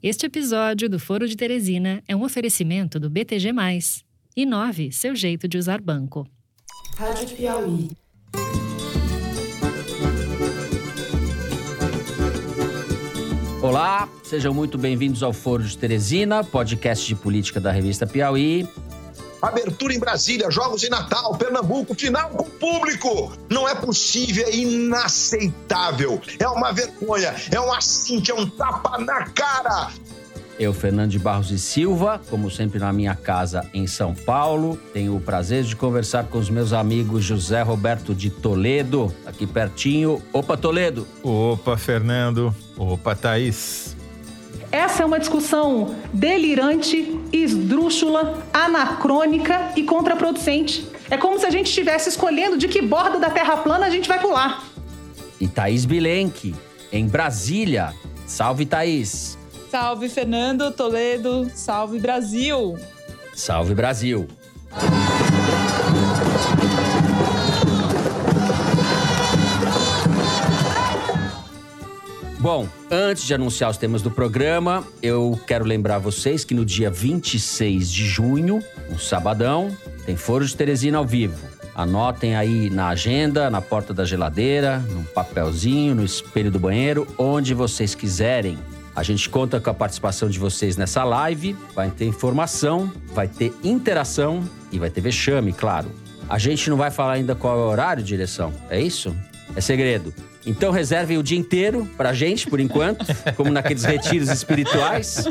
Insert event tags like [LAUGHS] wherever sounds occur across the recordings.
Este episódio do Foro de Teresina é um oferecimento do BTG+. Inove seu jeito de usar banco. Rádio Piauí. Olá, sejam muito bem-vindos ao Foro de Teresina, podcast de política da revista Piauí. Abertura em Brasília, jogos em Natal, Pernambuco, final com público. Não é possível, é inaceitável. É uma vergonha, é um assinte, é um tapa na cara. Eu, Fernando de Barros e Silva, como sempre na minha casa em São Paulo, tenho o prazer de conversar com os meus amigos José Roberto de Toledo, aqui pertinho. Opa, Toledo! Opa, Fernando! Opa, Thaís! Essa é uma discussão delirante, esdrúxula, anacrônica e contraproducente. É como se a gente estivesse escolhendo de que borda da Terra plana a gente vai pular. E Thaís Bilenque, em Brasília. Salve, Thaís! Salve, Fernando Toledo! Salve, Brasil! Salve, Brasil! Bom, antes de anunciar os temas do programa, eu quero lembrar vocês que no dia 26 de junho, um sabadão, tem Foro de Teresina ao vivo. Anotem aí na agenda, na porta da geladeira, no papelzinho, no espelho do banheiro, onde vocês quiserem. A gente conta com a participação de vocês nessa live. Vai ter informação, vai ter interação e vai ter vexame, claro. A gente não vai falar ainda qual é o horário, direção. É isso? É segredo. Então reservem o dia inteiro pra gente, por enquanto, [LAUGHS] como naqueles retiros espirituais,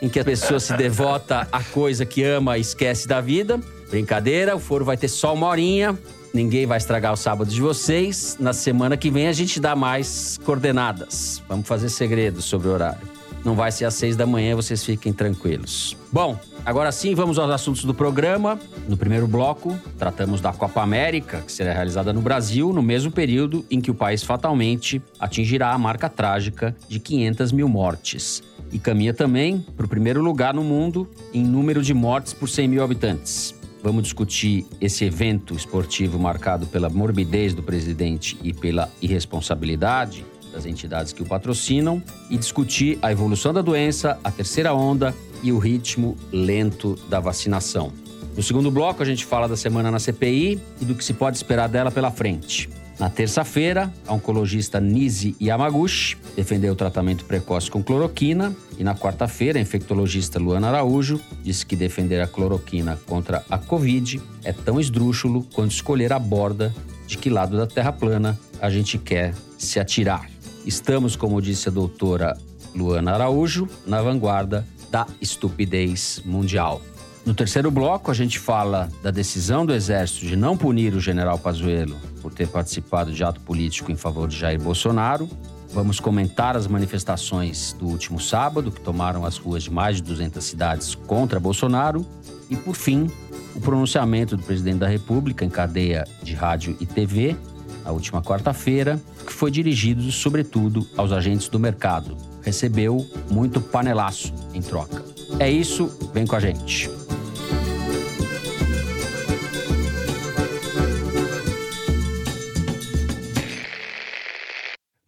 em que a pessoa se devota à coisa que ama e esquece da vida. Brincadeira, o foro vai ter só uma horinha. Ninguém vai estragar o sábado de vocês. Na semana que vem a gente dá mais coordenadas. Vamos fazer segredos sobre o horário. Não vai ser às seis da manhã, vocês fiquem tranquilos. Bom, agora sim vamos aos assuntos do programa. No primeiro bloco, tratamos da Copa América, que será realizada no Brasil no mesmo período em que o país fatalmente atingirá a marca trágica de 500 mil mortes. E caminha também para o primeiro lugar no mundo em número de mortes por 100 mil habitantes. Vamos discutir esse evento esportivo marcado pela morbidez do presidente e pela irresponsabilidade das entidades que o patrocinam e discutir a evolução da doença, a terceira onda e o ritmo lento da vacinação. No segundo bloco, a gente fala da semana na CPI e do que se pode esperar dela pela frente. Na terça-feira, a oncologista Nise Yamaguchi defendeu o tratamento precoce com cloroquina. E na quarta-feira, a infectologista Luana Araújo disse que defender a cloroquina contra a Covid é tão esdrúxulo quanto escolher a borda de que lado da Terra plana a gente quer se atirar. Estamos, como disse a doutora Luana Araújo, na vanguarda da estupidez mundial. No terceiro bloco, a gente fala da decisão do Exército de não punir o general Pazuello por ter participado de ato político em favor de Jair Bolsonaro. Vamos comentar as manifestações do último sábado, que tomaram as ruas de mais de 200 cidades contra Bolsonaro. E, por fim, o pronunciamento do presidente da República em cadeia de rádio e TV, na última quarta-feira, que foi dirigido, sobretudo, aos agentes do mercado. Recebeu muito panelaço em troca. É isso, vem com a gente.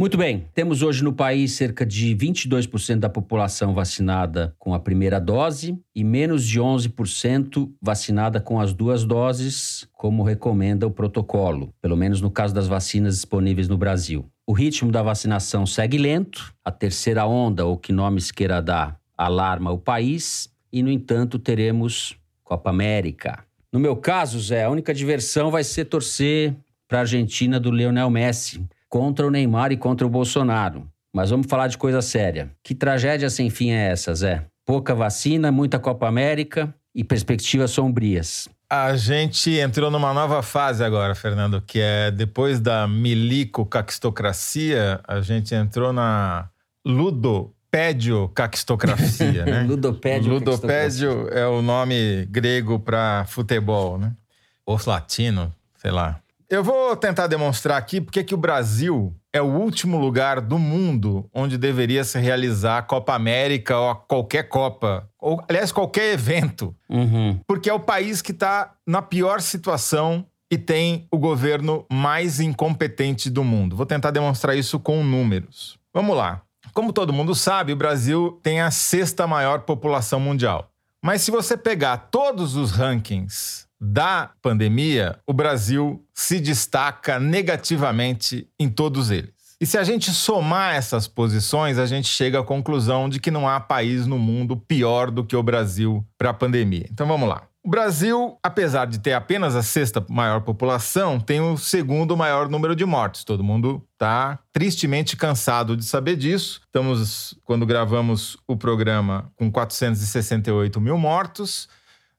Muito bem, temos hoje no país cerca de 22% da população vacinada com a primeira dose e menos de 11% vacinada com as duas doses, como recomenda o protocolo, pelo menos no caso das vacinas disponíveis no Brasil. O ritmo da vacinação segue lento, a terceira onda, ou que nomes queira dar, alarma o país, e no entanto teremos Copa América. No meu caso, Zé, a única diversão vai ser torcer para a Argentina do Lionel Messi contra o Neymar e contra o Bolsonaro. Mas vamos falar de coisa séria. Que tragédia sem fim é essa, Zé? Pouca vacina, muita Copa América e perspectivas sombrias. A gente entrou numa nova fase agora, Fernando, que é depois da milico-caquistocracia, a gente entrou na ludopédio-caquistocracia, [LAUGHS] né? Ludopédio. Ludopédio é o nome grego para futebol, né? Ou latino, sei lá. Eu vou tentar demonstrar aqui porque que o Brasil é o último lugar do mundo onde deveria se realizar a Copa América ou qualquer Copa, ou aliás, qualquer evento. Uhum. Porque é o país que está na pior situação e tem o governo mais incompetente do mundo. Vou tentar demonstrar isso com números. Vamos lá. Como todo mundo sabe, o Brasil tem a sexta maior população mundial. Mas se você pegar todos os rankings da pandemia, o Brasil se destaca negativamente em todos eles. E se a gente somar essas posições, a gente chega à conclusão de que não há país no mundo pior do que o Brasil para a pandemia. Então vamos lá. O Brasil, apesar de ter apenas a sexta maior população, tem o segundo maior número de mortes. Todo mundo está tristemente cansado de saber disso. Estamos, quando gravamos o programa, com 468 mil mortos.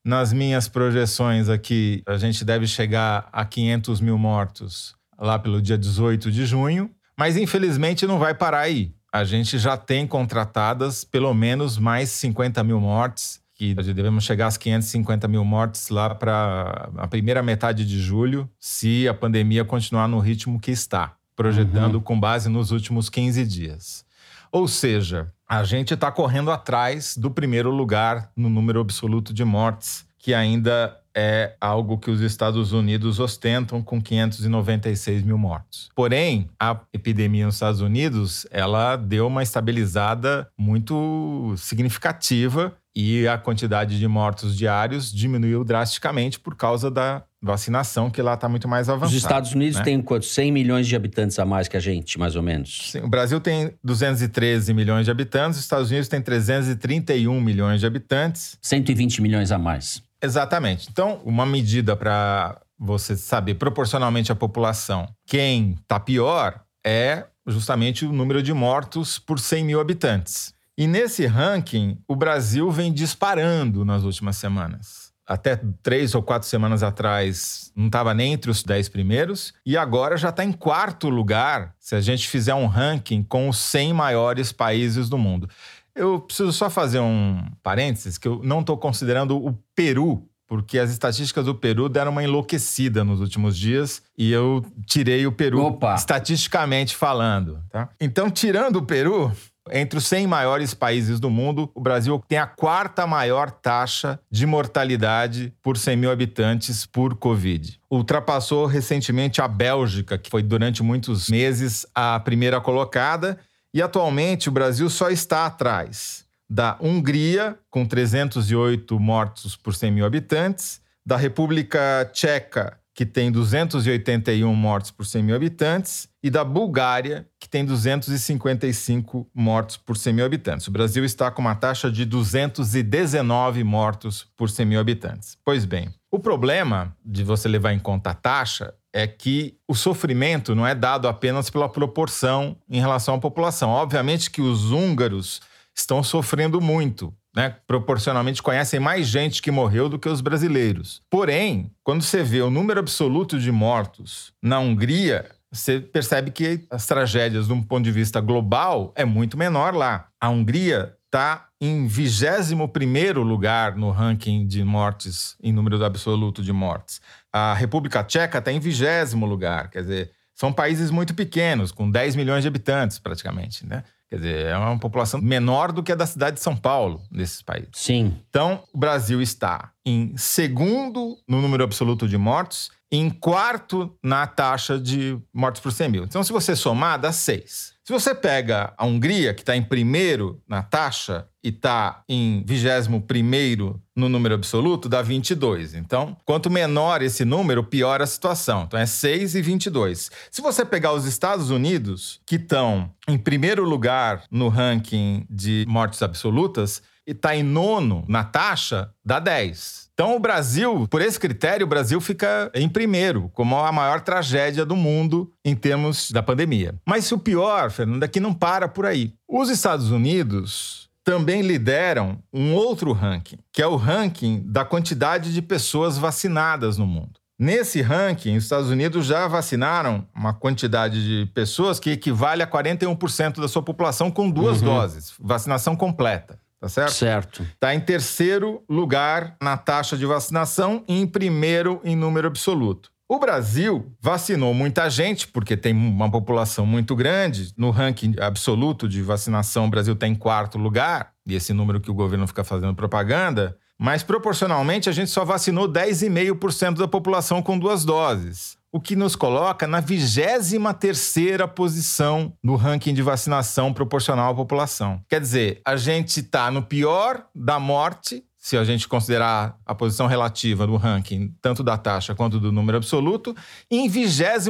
Nas minhas projeções aqui, a gente deve chegar a 500 mil mortos lá pelo dia 18 de junho. Mas infelizmente não vai parar aí. A gente já tem contratadas pelo menos mais 50 mil mortes, que devemos chegar às 550 mil mortes lá para a primeira metade de julho, se a pandemia continuar no ritmo que está, projetando uhum. com base nos últimos 15 dias. Ou seja, a gente está correndo atrás do primeiro lugar no número absoluto de mortes, que ainda é algo que os Estados Unidos ostentam com 596 mil mortos. Porém, a epidemia nos Estados Unidos ela deu uma estabilizada muito significativa e a quantidade de mortos diários diminuiu drasticamente por causa da vacinação, que lá está muito mais avançada. Os Estados Unidos né? têm quanto? 100 milhões de habitantes a mais que a gente, mais ou menos. Sim, o Brasil tem 213 milhões de habitantes, os Estados Unidos têm 331 milhões de habitantes. 120 milhões a mais. Exatamente. Então, uma medida para você saber proporcionalmente à população quem está pior é justamente o número de mortos por 100 mil habitantes. E nesse ranking, o Brasil vem disparando nas últimas semanas. Até três ou quatro semanas atrás não estava nem entre os dez primeiros, e agora já está em quarto lugar se a gente fizer um ranking com os 100 maiores países do mundo. Eu preciso só fazer um parênteses, que eu não estou considerando o Peru, porque as estatísticas do Peru deram uma enlouquecida nos últimos dias e eu tirei o Peru Opa. estatisticamente falando. Tá? Então, tirando o Peru, entre os 100 maiores países do mundo, o Brasil tem a quarta maior taxa de mortalidade por 100 mil habitantes por Covid. Ultrapassou recentemente a Bélgica, que foi durante muitos meses a primeira colocada, e atualmente o Brasil só está atrás da Hungria, com 308 mortos por 100 mil habitantes, da República Tcheca, que tem 281 mortos por 100 mil habitantes, e da Bulgária, que tem 255 mortos por 100 mil habitantes. O Brasil está com uma taxa de 219 mortos por 100 mil habitantes. Pois bem, o problema de você levar em conta a taxa é que o sofrimento não é dado apenas pela proporção em relação à população. Obviamente que os húngaros estão sofrendo muito, né? Proporcionalmente conhecem mais gente que morreu do que os brasileiros. Porém, quando você vê o número absoluto de mortos na Hungria, você percebe que as tragédias, de um ponto de vista global, é muito menor lá. A Hungria está em 21 lugar no ranking de mortes, em número absoluto de mortes. A República Tcheca está em 20 lugar, quer dizer, são países muito pequenos, com 10 milhões de habitantes praticamente, né? Quer dizer, é uma população menor do que a da cidade de São Paulo, nesses países. Sim. Então, o Brasil está em segundo no número absoluto de mortos, em quarto na taxa de mortes por 100 mil. Então, se você somar, dá seis. Se você pega a Hungria, que está em primeiro na taxa e está em vigésimo primeiro no número absoluto, dá 22. Então, quanto menor esse número, pior a situação. Então, é 6 e 22. Se você pegar os Estados Unidos, que estão em primeiro lugar no ranking de mortes absolutas, e está em nono na taxa, dá 10. Então, o Brasil, por esse critério, o Brasil fica em primeiro, como a maior tragédia do mundo em termos da pandemia. Mas o pior, Fernando, é que não para por aí. Os Estados Unidos também lideram um outro ranking, que é o ranking da quantidade de pessoas vacinadas no mundo. Nesse ranking, os Estados Unidos já vacinaram uma quantidade de pessoas que equivale a 41% da sua população com duas uhum. doses, vacinação completa tá certo? Certo. Está em terceiro lugar na taxa de vacinação e em primeiro em número absoluto. O Brasil vacinou muita gente, porque tem uma população muito grande. No ranking absoluto de vacinação, o Brasil está em quarto lugar, e esse número que o governo fica fazendo propaganda. Mas proporcionalmente, a gente só vacinou 10,5% da população com duas doses. o que nos coloca na 23ª posição no ranking de vacinação proporcional à população. Quer dizer, a gente está no pior da morte se a gente considerar a posição relativa no ranking, tanto da taxa quanto do número absoluto, em 23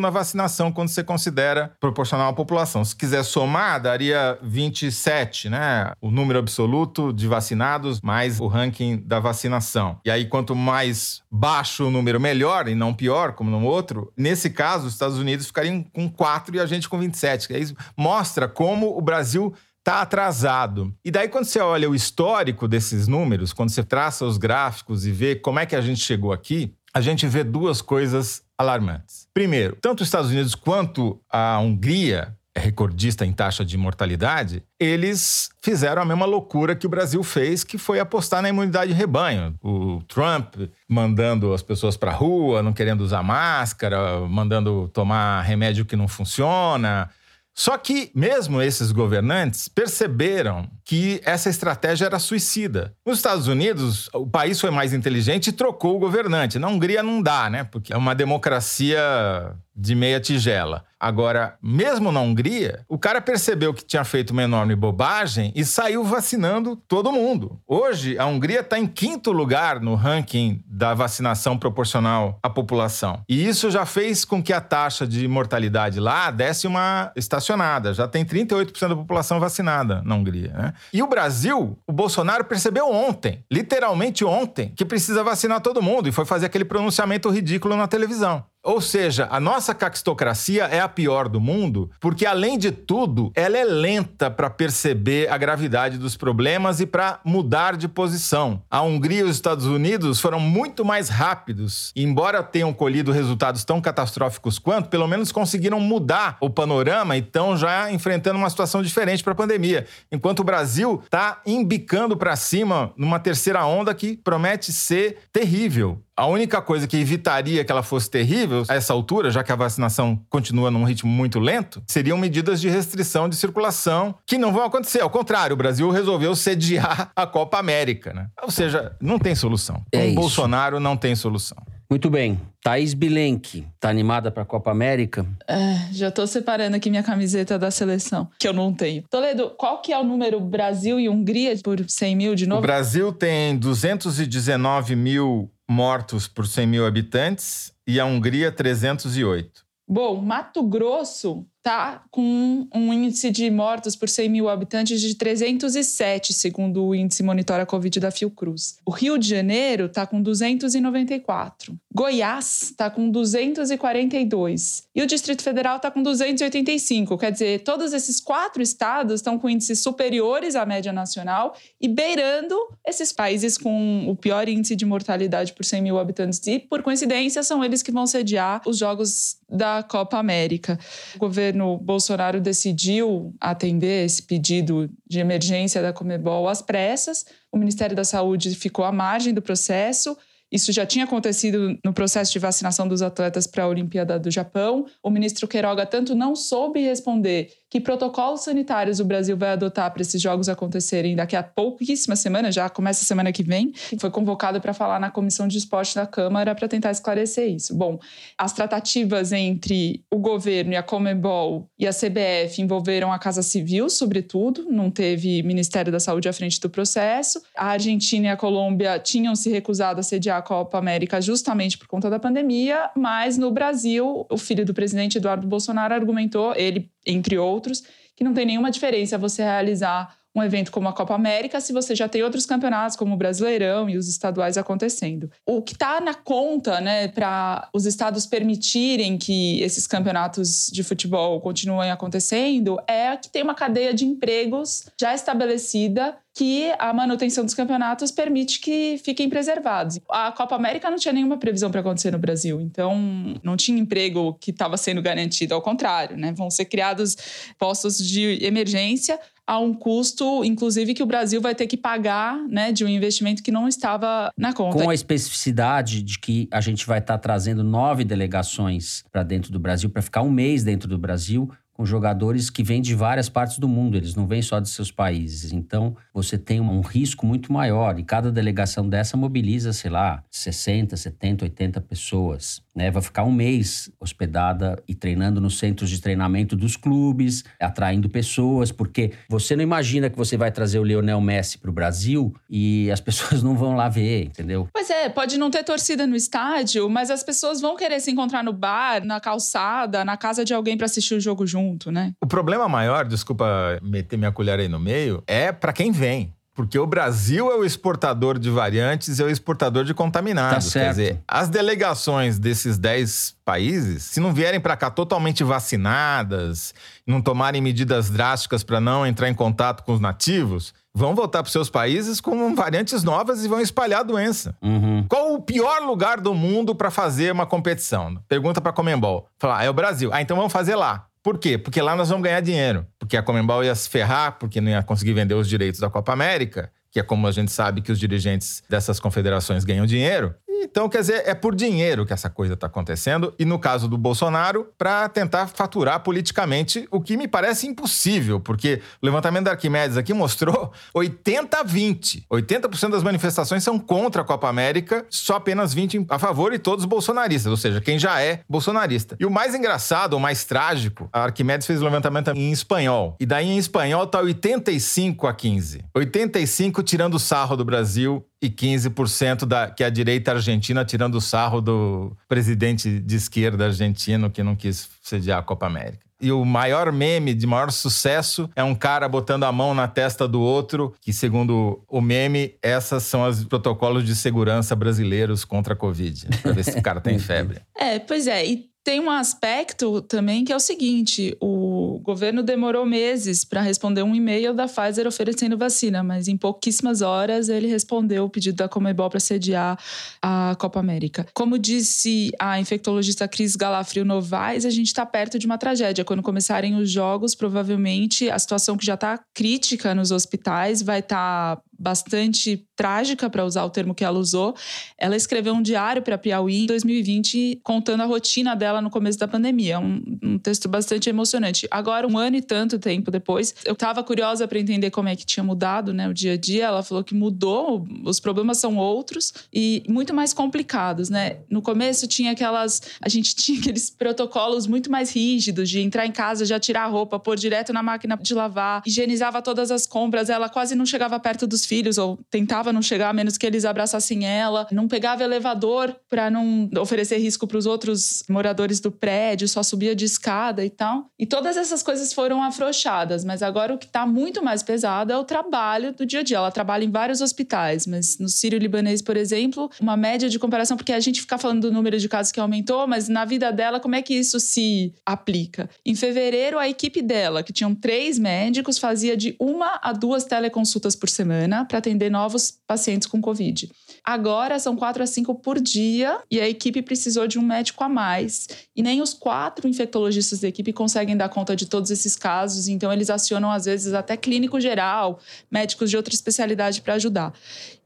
na vacinação, quando você considera proporcional à população. Se quiser somar, daria 27, né? O número absoluto de vacinados mais o ranking da vacinação. E aí, quanto mais baixo o número, melhor, e não pior, como no outro. Nesse caso, os Estados Unidos ficariam com 4 e a gente com 27. Isso mostra como o Brasil está atrasado. E daí, quando você olha o histórico desses números, quando você traça os gráficos e vê como é que a gente chegou aqui, a gente vê duas coisas alarmantes. Primeiro, tanto os Estados Unidos quanto a Hungria, é recordista em taxa de mortalidade, eles fizeram a mesma loucura que o Brasil fez, que foi apostar na imunidade de rebanho. O Trump mandando as pessoas para a rua, não querendo usar máscara, mandando tomar remédio que não funciona, só que, mesmo esses governantes perceberam que essa estratégia era suicida. Nos Estados Unidos, o país foi mais inteligente e trocou o governante. Na Hungria não dá, né? Porque é uma democracia de meia tigela. Agora, mesmo na Hungria, o cara percebeu que tinha feito uma enorme bobagem e saiu vacinando todo mundo. Hoje, a Hungria está em quinto lugar no ranking da vacinação proporcional à população. E isso já fez com que a taxa de mortalidade lá desse uma estacionada. Já tem 38% da população vacinada na Hungria. Né? E o Brasil, o Bolsonaro percebeu ontem, literalmente ontem, que precisa vacinar todo mundo e foi fazer aquele pronunciamento ridículo na televisão. Ou seja, a nossa caquistocracia é a pior do mundo, porque além de tudo, ela é lenta para perceber a gravidade dos problemas e para mudar de posição. A Hungria e os Estados Unidos foram muito mais rápidos, e embora tenham colhido resultados tão catastróficos quanto, pelo menos conseguiram mudar o panorama e estão já enfrentando uma situação diferente para a pandemia. Enquanto o Brasil está embicando para cima numa terceira onda que promete ser terrível. A única coisa que evitaria que ela fosse terrível a essa altura, já que a vacinação continua num ritmo muito lento, seriam medidas de restrição de circulação que não vão acontecer. Ao contrário, o Brasil resolveu sediar a Copa América, né? Ou seja, não tem solução. É Com. Bolsonaro não tem solução. Muito bem. Thaís Bilenque, tá animada para a Copa América? É, já tô separando aqui minha camiseta da seleção, que eu não tenho. Toledo, qual que é o número Brasil e Hungria por 100 mil de O novo? Brasil tem 219 mil mortos por 100 mil habitantes e a Hungria 308. Bom, Mato Grosso tá com um índice de mortos por 100 mil habitantes de 307, segundo o índice Monitora Covid da Fiocruz. O Rio de Janeiro tá com 294. Goiás tá com 242. E o Distrito Federal tá com 285. Quer dizer, todos esses quatro estados estão com índices superiores à média nacional e beirando esses países com o pior índice de mortalidade por 100 mil habitantes. E, por coincidência, são eles que vão sediar os Jogos da Copa América. O governo Bolsonaro decidiu atender esse pedido de emergência da Comebol às pressas. O Ministério da Saúde ficou à margem do processo. Isso já tinha acontecido no processo de vacinação dos atletas para a Olimpíada do Japão. O ministro Queiroga tanto não soube responder que protocolos sanitários o Brasil vai adotar para esses jogos acontecerem daqui a pouquíssimas semanas, já começa a semana que vem. Foi convocado para falar na Comissão de Esporte da Câmara para tentar esclarecer isso. Bom, as tratativas entre o governo e a Comebol e a CBF envolveram a Casa Civil, sobretudo, não teve Ministério da Saúde à frente do processo. A Argentina e a Colômbia tinham se recusado a sediar a Copa América justamente por conta da pandemia, mas no Brasil, o filho do presidente Eduardo Bolsonaro argumentou, ele entre outros, que não tem nenhuma diferença você realizar um evento como a Copa América se você já tem outros campeonatos como o Brasileirão e os estaduais acontecendo. O que está na conta, né, para os estados permitirem que esses campeonatos de futebol continuem acontecendo é que tem uma cadeia de empregos já estabelecida que a manutenção dos campeonatos permite que fiquem preservados. A Copa América não tinha nenhuma previsão para acontecer no Brasil, então não tinha emprego que estava sendo garantido, ao contrário, né? Vão ser criados postos de emergência a um custo, inclusive, que o Brasil vai ter que pagar, né, de um investimento que não estava na conta. Com a especificidade de que a gente vai estar trazendo nove delegações para dentro do Brasil, para ficar um mês dentro do Brasil, com jogadores que vêm de várias partes do mundo, eles não vêm só de seus países. Então, você tem um risco muito maior e cada delegação dessa mobiliza, sei lá, 60, 70, 80 pessoas. né? Vai ficar um mês hospedada e treinando nos centros de treinamento dos clubes, atraindo pessoas, porque você não imagina que você vai trazer o Lionel Messi para o Brasil e as pessoas não vão lá ver, entendeu? Pois é, pode não ter torcida no estádio, mas as pessoas vão querer se encontrar no bar, na calçada, na casa de alguém para assistir o jogo junto, né? O problema maior, desculpa meter minha colher aí no meio, é para quem vem. Porque o Brasil é o exportador de variantes e é o exportador de contaminados. Tá certo. Quer dizer, as delegações desses 10 países, se não vierem para cá totalmente vacinadas, não tomarem medidas drásticas para não entrar em contato com os nativos, vão voltar para seus países com variantes novas e vão espalhar a doença. Uhum. Qual o pior lugar do mundo para fazer uma competição? Pergunta para a Comembol. Fala, ah, é o Brasil. Ah, então vamos fazer lá. Por quê? Porque lá nós vamos ganhar dinheiro. Porque a Comembol ia se ferrar, porque não ia conseguir vender os direitos da Copa América, que é como a gente sabe que os dirigentes dessas confederações ganham dinheiro. Então, quer dizer, é por dinheiro que essa coisa está acontecendo. E no caso do Bolsonaro, para tentar faturar politicamente, o que me parece impossível, porque o levantamento da Arquimedes aqui mostrou [LAUGHS] 80 a 20. 80% das manifestações são contra a Copa América, só apenas 20 a favor e todos bolsonaristas, ou seja, quem já é bolsonarista. E o mais engraçado, o mais trágico, a Arquimedes fez o levantamento em espanhol. E daí em espanhol tá 85 a 15. 85 tirando o sarro do Brasil e 15% da, que é a direita argentina tirando o sarro do presidente de esquerda argentino que não quis sediar a Copa América. E o maior meme de maior sucesso é um cara botando a mão na testa do outro, que segundo o meme, essas são os protocolos de segurança brasileiros contra a Covid, para ver se o cara tem [LAUGHS] febre. É, pois é. E tem um aspecto também que é o seguinte: o governo demorou meses para responder um e-mail da Pfizer oferecendo vacina, mas em pouquíssimas horas ele respondeu o pedido da Comebol para sediar a Copa América. Como disse a infectologista Cris Galafrio Novaes, a gente está perto de uma tragédia. Quando começarem os jogos, provavelmente a situação que já está crítica nos hospitais vai estar tá bastante trágica, para usar o termo que ela usou. Ela escreveu um diário para Piauí em 2020, contando a rotina dela no começo da pandemia. Um, um texto bastante emocionante. Agora, um ano e tanto tempo depois, eu estava curiosa para entender como é que tinha mudado né, o dia a dia. Ela falou que mudou, os problemas são outros e muito mais complicados. Né? No começo tinha aquelas. A gente [LAUGHS] tinha aqueles protocolos muito mais rígidos de entrar em casa, já tirar a roupa, pôr direto na máquina de lavar, higienizava todas as compras. Ela quase não chegava perto dos filhos ou tentava não chegar a menos que eles abraçassem ela, não pegava elevador para não oferecer risco para os outros moradores do prédio, só subia de escada e tal. E todas essas coisas foram afrouxadas, mas agora o que está muito mais pesado é o trabalho do dia a dia. Ela trabalha em vários hospitais, mas no Sírio-Libanês, por exemplo, uma média de comparação, porque a gente fica falando do número de casos que aumentou, mas na vida dela, como é que isso se aplica? Em fevereiro, a equipe dela, que tinham três médicos, fazia de uma a duas teleconsultas por semana para atender novos pacientes com Covid. Agora são quatro a cinco por dia e a equipe precisou de um médico a mais. E nem os quatro infectologistas da equipe conseguem dar conta de todos esses casos, então eles acionam, às vezes, até clínico geral, médicos de outra especialidade para ajudar.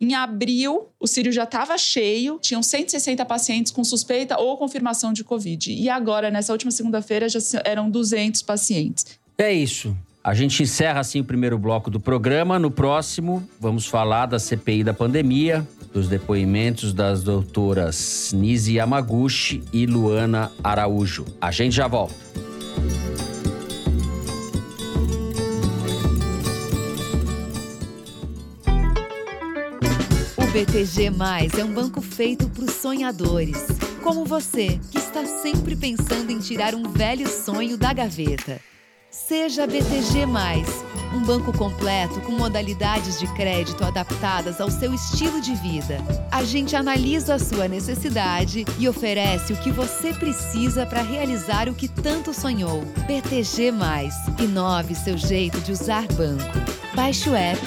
Em abril, o Sírio já estava cheio, tinham 160 pacientes com suspeita ou confirmação de Covid. E agora, nessa última segunda-feira, já eram 200 pacientes. É isso. A gente encerra assim o primeiro bloco do programa. No próximo, vamos falar da CPI da pandemia, dos depoimentos das doutoras Nise Yamaguchi e Luana Araújo. A gente já volta. O BTG Mais é um banco feito para os sonhadores, como você, que está sempre pensando em tirar um velho sonho da gaveta. Seja BTG, um banco completo com modalidades de crédito adaptadas ao seu estilo de vida. A gente analisa a sua necessidade e oferece o que você precisa para realizar o que tanto sonhou. BTG, inove seu jeito de usar banco. Baixe o app.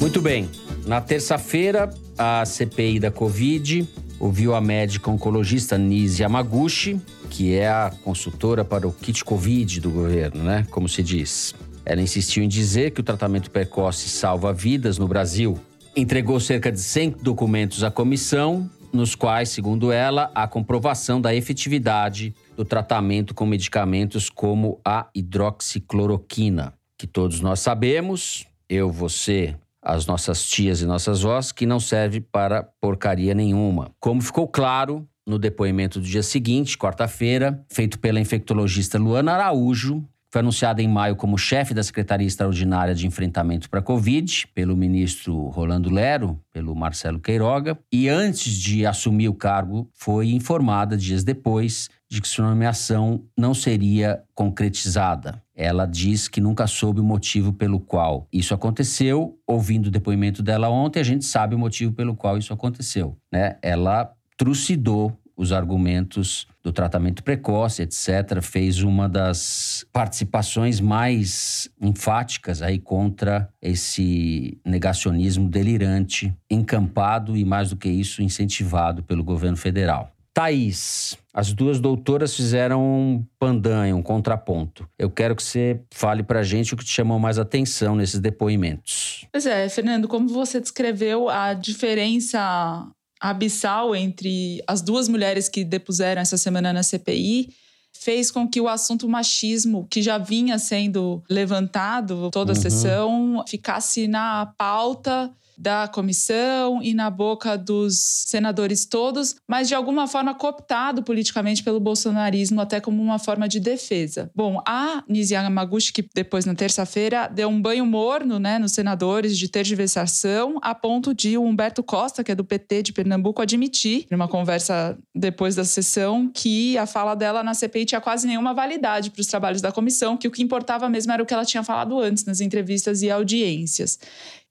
Muito bem. Na terça-feira, a CPI da Covid ouviu a médica oncologista Nise Yamaguchi, que é a consultora para o kit Covid do governo, né? Como se diz. Ela insistiu em dizer que o tratamento precoce salva vidas no Brasil. Entregou cerca de 100 documentos à comissão, nos quais, segundo ela, há comprovação da efetividade do tratamento com medicamentos como a hidroxicloroquina, que todos nós sabemos, eu, você, as nossas tias e nossas vós, que não serve para porcaria nenhuma. Como ficou claro no depoimento do dia seguinte, quarta-feira, feito pela infectologista Luana Araújo, foi anunciada em maio como chefe da Secretaria Extraordinária de Enfrentamento para a Covid, pelo ministro Rolando Lero, pelo Marcelo Queiroga, e antes de assumir o cargo, foi informada dias depois de que sua nomeação não seria concretizada. Ela diz que nunca soube o motivo pelo qual isso aconteceu. Ouvindo o depoimento dela ontem, a gente sabe o motivo pelo qual isso aconteceu. Né? Ela trucidou os argumentos do tratamento precoce, etc., fez uma das participações mais enfáticas aí contra esse negacionismo delirante, encampado e, mais do que isso, incentivado pelo governo federal. Thaís, as duas doutoras fizeram um pandanho, um contraponto. Eu quero que você fale pra gente o que te chamou mais atenção nesses depoimentos. Pois é, Fernando, como você descreveu a diferença abissal entre as duas mulheres que depuseram essa semana na CPI fez com que o assunto machismo, que já vinha sendo levantado toda a uhum. sessão, ficasse na pauta da comissão e na boca dos senadores todos, mas de alguma forma cooptado politicamente pelo bolsonarismo, até como uma forma de defesa. Bom, a Nisi Yamaguchi, que depois na terça-feira deu um banho morno né, nos senadores de tergiversação, a ponto de o Humberto Costa, que é do PT de Pernambuco, admitir, numa conversa depois da sessão, que a fala dela na CPI tinha quase nenhuma validade para os trabalhos da comissão, que o que importava mesmo era o que ela tinha falado antes nas entrevistas e audiências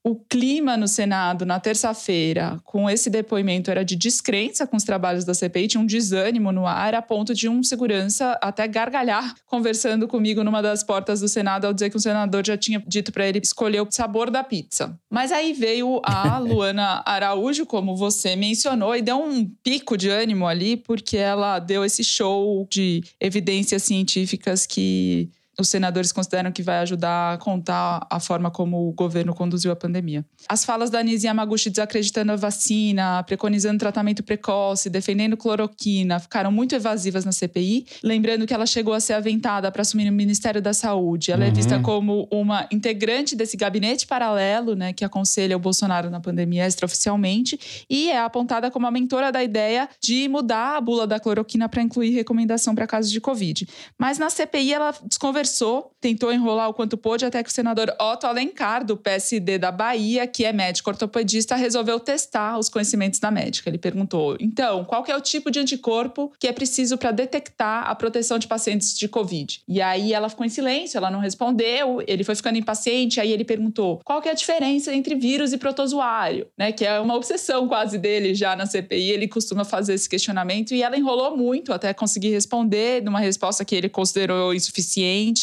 o clima no Senado na terça-feira com esse depoimento era de descrença com os trabalhos da CPI, tinha um desânimo no ar, a ponto de um segurança até gargalhar conversando comigo numa das portas do Senado ao dizer que o senador já tinha dito para ele escolher o sabor da pizza. Mas aí veio a [LAUGHS] Luana Araújo, como você mencionou, e deu um pico de ânimo ali, porque ela deu esse show de evidências científicas que os senadores consideram que vai ajudar a contar a forma como o governo conduziu a pandemia. As falas da Anise Yamaguchi desacreditando a vacina, preconizando tratamento precoce, defendendo cloroquina, ficaram muito evasivas na CPI. Lembrando que ela chegou a ser aventada para assumir o Ministério da Saúde. Ela uhum. é vista como uma integrante desse gabinete paralelo, né, que aconselha o Bolsonaro na pandemia extraoficialmente, e é apontada como a mentora da ideia de mudar a bula da cloroquina para incluir recomendação para casos de Covid. Mas na CPI ela desconversou conversou, tentou enrolar o quanto pôde, até que o senador Otto Alencar, do PSD da Bahia, que é médico ortopedista, resolveu testar os conhecimentos da médica. Ele perguntou: então, qual é o tipo de anticorpo que é preciso para detectar a proteção de pacientes de Covid? E aí ela ficou em silêncio, ela não respondeu, ele foi ficando impaciente, aí ele perguntou: qual é a diferença entre vírus e protozoário? Né, que é uma obsessão quase dele já na CPI, ele costuma fazer esse questionamento e ela enrolou muito até conseguir responder numa resposta que ele considerou insuficiente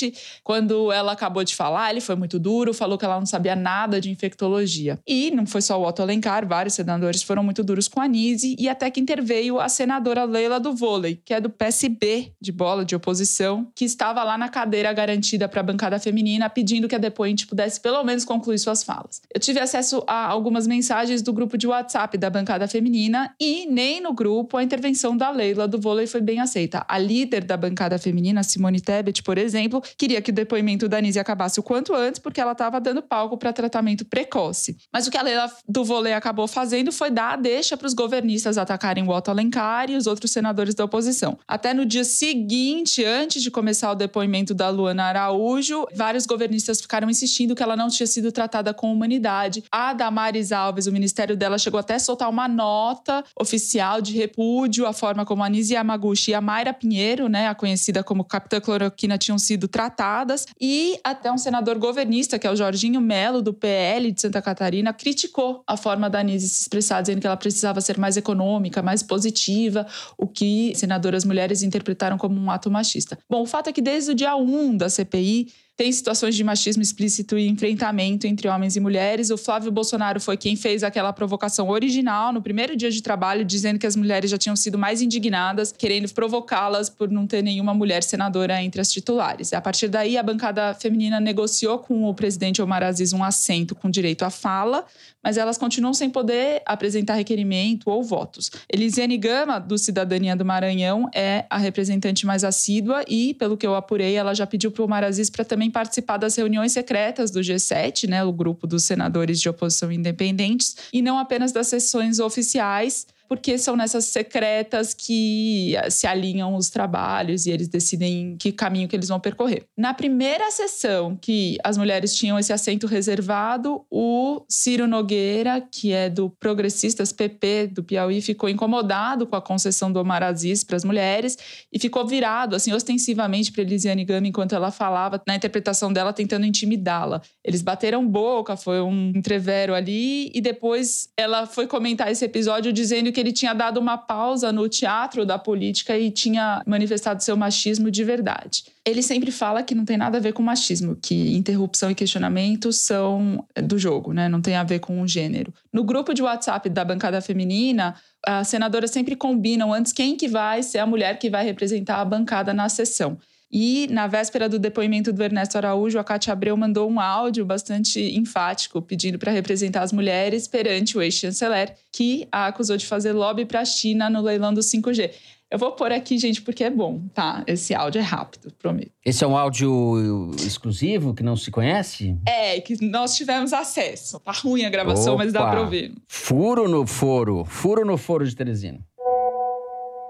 quando ela acabou de falar, ele foi muito duro, falou que ela não sabia nada de infectologia. E não foi só o Otto Alencar, vários senadores foram muito duros com a Nise e até que interveio a senadora Leila do vôlei, que é do PSB de bola de oposição, que estava lá na cadeira garantida para a bancada feminina, pedindo que a depoente pudesse pelo menos concluir suas falas. Eu tive acesso a algumas mensagens do grupo de WhatsApp da bancada feminina e nem no grupo a intervenção da Leila do vôlei foi bem aceita. A líder da bancada feminina, Simone Tebet, por exemplo, queria que o depoimento da Nise acabasse o quanto antes, porque ela estava dando palco para tratamento precoce. Mas o que a Leila do vôlei acabou fazendo foi dar a deixa para os governistas atacarem o Otto Alencar e os outros senadores da oposição. Até no dia seguinte, antes de começar o depoimento da Luana Araújo, vários governistas ficaram insistindo que ela não tinha sido tratada com humanidade. A Damares Alves, o ministério dela, chegou até a soltar uma nota oficial de repúdio à forma como a Nise Yamaguchi e a Mayra Pinheiro, né, a conhecida como Capitã Cloroquina, tinham sido tratadas. E até um senador governista, que é o Jorginho Melo, do PL de Santa Catarina, criticou a forma da Anise se expressar, dizendo que ela precisava ser mais econômica, mais positiva, o que senadoras mulheres interpretaram como um ato machista. Bom, o fato é que desde o dia 1 da CPI, tem situações de machismo explícito e enfrentamento entre homens e mulheres. O Flávio Bolsonaro foi quem fez aquela provocação original no primeiro dia de trabalho, dizendo que as mulheres já tinham sido mais indignadas, querendo provocá-las por não ter nenhuma mulher senadora entre as titulares. A partir daí, a bancada feminina negociou com o presidente Omar Aziz um assento com direito à fala, mas elas continuam sem poder apresentar requerimento ou votos. Elisiane Gama, do Cidadania do Maranhão, é a representante mais assídua e, pelo que eu apurei, ela já pediu para o Omar Aziz para também também participar das reuniões secretas do G7, né, o grupo dos senadores de oposição independentes, e não apenas das sessões oficiais porque são nessas secretas que eh, se alinham os trabalhos e eles decidem que caminho que eles vão percorrer. Na primeira sessão que as mulheres tinham esse assento reservado, o Ciro Nogueira, que é do Progressistas PP do Piauí, ficou incomodado com a concessão do Omar Aziz para as mulheres e ficou virado, assim, ostensivamente para Elisiane Gama enquanto ela falava, na interpretação dela, tentando intimidá-la. Eles bateram boca, foi um entrevero ali, e depois ela foi comentar esse episódio dizendo que ele tinha dado uma pausa no teatro da política e tinha manifestado seu machismo de verdade. Ele sempre fala que não tem nada a ver com machismo, que interrupção e questionamento são do jogo, né? Não tem a ver com o gênero. No grupo de WhatsApp da bancada feminina, as senadoras sempre combinam antes quem que vai ser a mulher que vai representar a bancada na sessão. E na véspera do depoimento do Ernesto Araújo, a Cátia Abreu mandou um áudio bastante enfático pedindo para representar as mulheres perante o ex-chanceler, que a acusou de fazer lobby para a China no leilão do 5G. Eu vou pôr aqui, gente, porque é bom, tá? Esse áudio é rápido, prometo. Esse é um áudio exclusivo que não se conhece? É, que nós tivemos acesso. Tá ruim a gravação, Opa. mas dá para ouvir. Furo no foro. Furo no foro de Teresina.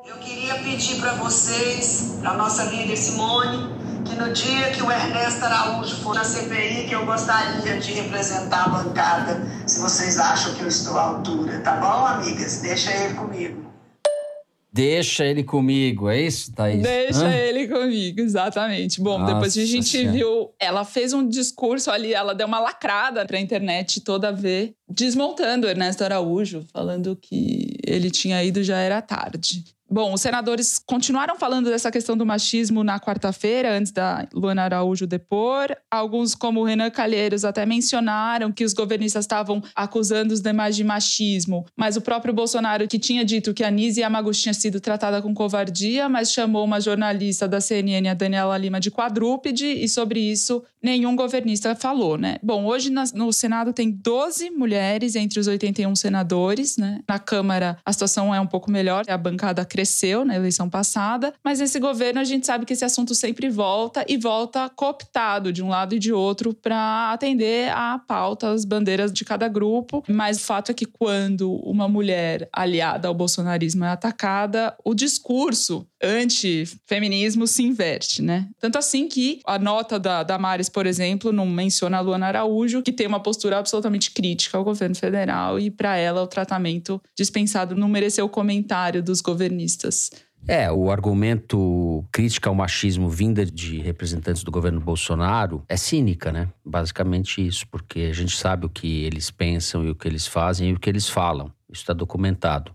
Eu queria pedir para vocês, para nossa líder Simone, que no dia que o Ernesto Araújo for na CPI, que eu gostaria de representar a bancada, se vocês acham que eu estou à altura, tá bom, amigas? Deixa ele comigo. Deixa ele comigo, é isso, Thaís? Deixa Hã? ele comigo, exatamente. Bom, Nossa depois a gente Senhora. viu, ela fez um discurso ali, ela deu uma lacrada pra internet toda ver, desmontando Ernesto Araújo, falando que ele tinha ido já era tarde. Bom, os senadores continuaram falando dessa questão do machismo na quarta-feira, antes da Luana Araújo depor. Alguns, como Renan Calheiros, até mencionaram que os governistas estavam acusando os demais de machismo. Mas o próprio Bolsonaro, que tinha dito que a Nise Yamaguchi tinha sido tratada com covardia, mas chamou uma jornalista da CNN, a Daniela Lima, de quadrúpede, e sobre isso nenhum governista falou, né? Bom, hoje no Senado tem 12 mulheres entre os 81 senadores, né? Na Câmara a situação é um pouco melhor, a bancada cresceu na eleição passada, mas nesse governo a gente sabe que esse assunto sempre volta e volta cooptado de um lado e de outro para atender a pauta, as bandeiras de cada grupo. Mas o fato é que quando uma mulher aliada ao bolsonarismo é atacada, o discurso anti-feminismo se inverte, né? Tanto assim que a nota da Damares, por exemplo, não menciona a Luana Araújo, que tem uma postura absolutamente crítica ao governo federal e para ela o tratamento dispensado não mereceu o comentário dos governistas. É, o argumento crítica ao machismo vinda de representantes do governo Bolsonaro é cínica, né? Basicamente isso, porque a gente sabe o que eles pensam e o que eles fazem e o que eles falam. Isso está documentado.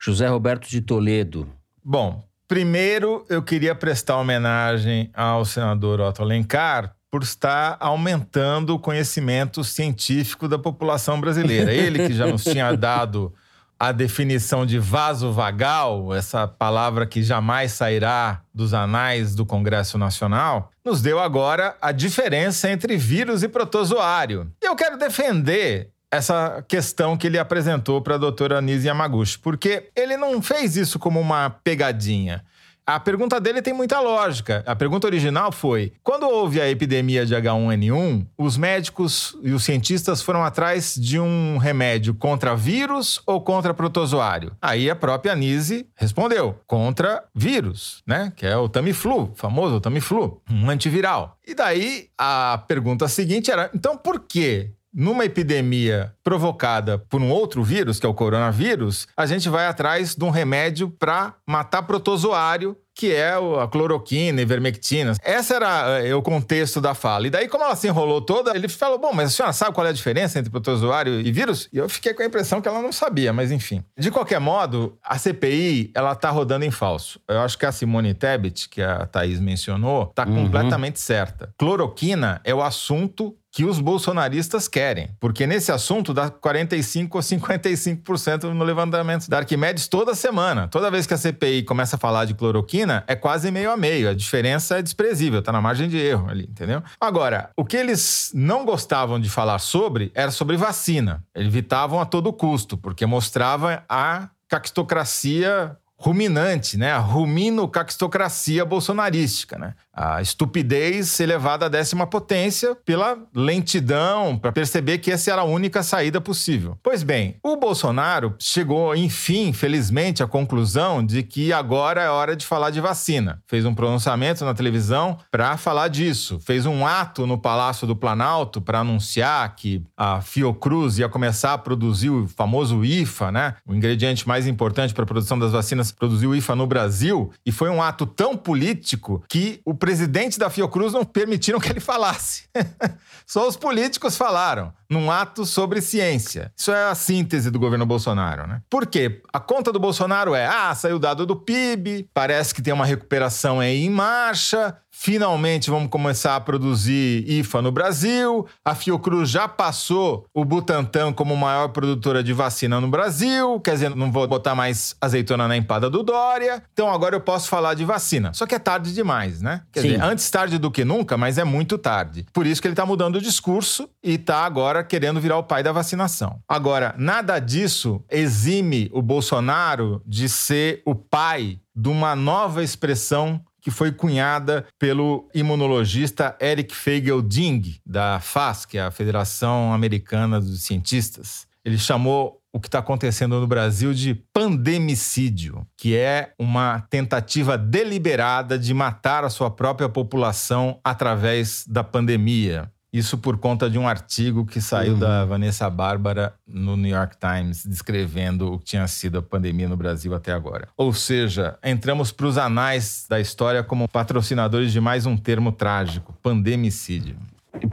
José Roberto de Toledo. Bom, primeiro eu queria prestar homenagem ao senador Otto Alencar por estar aumentando o conhecimento científico da população brasileira. Ele que já nos [LAUGHS] tinha dado a definição de vaso vagal, essa palavra que jamais sairá dos anais do Congresso Nacional, nos deu agora a diferença entre vírus e protozoário. E eu quero defender essa questão que ele apresentou para a doutora Anise Yamaguchi, porque ele não fez isso como uma pegadinha. A pergunta dele tem muita lógica. A pergunta original foi: quando houve a epidemia de H1N1, os médicos e os cientistas foram atrás de um remédio contra vírus ou contra protozoário? Aí a própria Anise respondeu: contra vírus, né? Que é o Tamiflu, famoso Tamiflu, um antiviral. E daí a pergunta seguinte era: então por que numa epidemia provocada por um outro vírus, que é o coronavírus, a gente vai atrás de um remédio para matar protozoário, que é a cloroquina, ivermectina. Esse era eh, o contexto da fala. E daí, como ela se enrolou toda, ele falou: Bom, mas a senhora sabe qual é a diferença entre protozoário e vírus? E eu fiquei com a impressão que ela não sabia, mas enfim. De qualquer modo, a CPI, ela tá rodando em falso. Eu acho que a Simone Tebet, que a Thaís mencionou, tá Uhum. completamente certa. Cloroquina é o assunto que os bolsonaristas querem. Porque nesse assunto dá 45 ou 55% no levantamento da Arquimedes toda semana. Toda vez que a CPI começa a falar de cloroquina, é quase meio a meio. A diferença é desprezível, tá na margem de erro ali, entendeu? Agora, o que eles não gostavam de falar sobre era sobre vacina. Evitavam a todo custo, porque mostrava a cactocracia ruminante, né? A rumino-caquistocracia bolsonarística, né? A estupidez elevada à décima potência pela lentidão, para perceber que essa era a única saída possível. Pois bem, o Bolsonaro chegou, enfim, felizmente, à conclusão de que agora é hora de falar de vacina. Fez um pronunciamento na televisão para falar disso. Fez um ato no Palácio do Planalto para anunciar que a Fiocruz ia começar a produzir o famoso IFA, né? O ingrediente mais importante para a produção das vacinas, produziu o IFA no Brasil. E foi um ato tão político que o presidente da Fiocruz não permitiram que ele falasse. [LAUGHS] Só os políticos falaram num ato sobre ciência. Isso é a síntese do governo Bolsonaro, né? Por quê? A conta do Bolsonaro é: ah, saiu o dado do PIB, parece que tem uma recuperação aí em marcha, Finalmente vamos começar a produzir IFA no Brasil. A Fiocruz já passou o Butantan como maior produtora de vacina no Brasil. Quer dizer, não vou botar mais azeitona na empada do Dória. Então agora eu posso falar de vacina. Só que é tarde demais, né? Quer Sim. dizer, antes tarde do que nunca, mas é muito tarde. Por isso que ele está mudando o discurso e está agora querendo virar o pai da vacinação. Agora, nada disso exime o Bolsonaro de ser o pai de uma nova expressão que foi cunhada pelo imunologista Eric Feigl-Ding, da FAS, que é a Federação Americana dos Cientistas. Ele chamou o que está acontecendo no Brasil de pandemicídio, que é uma tentativa deliberada de matar a sua própria população através da pandemia. Isso por conta de um artigo que saiu uhum. da Vanessa Bárbara no New York Times, descrevendo o que tinha sido a pandemia no Brasil até agora. Ou seja, entramos para os anais da história como patrocinadores de mais um termo trágico: pandemicídio.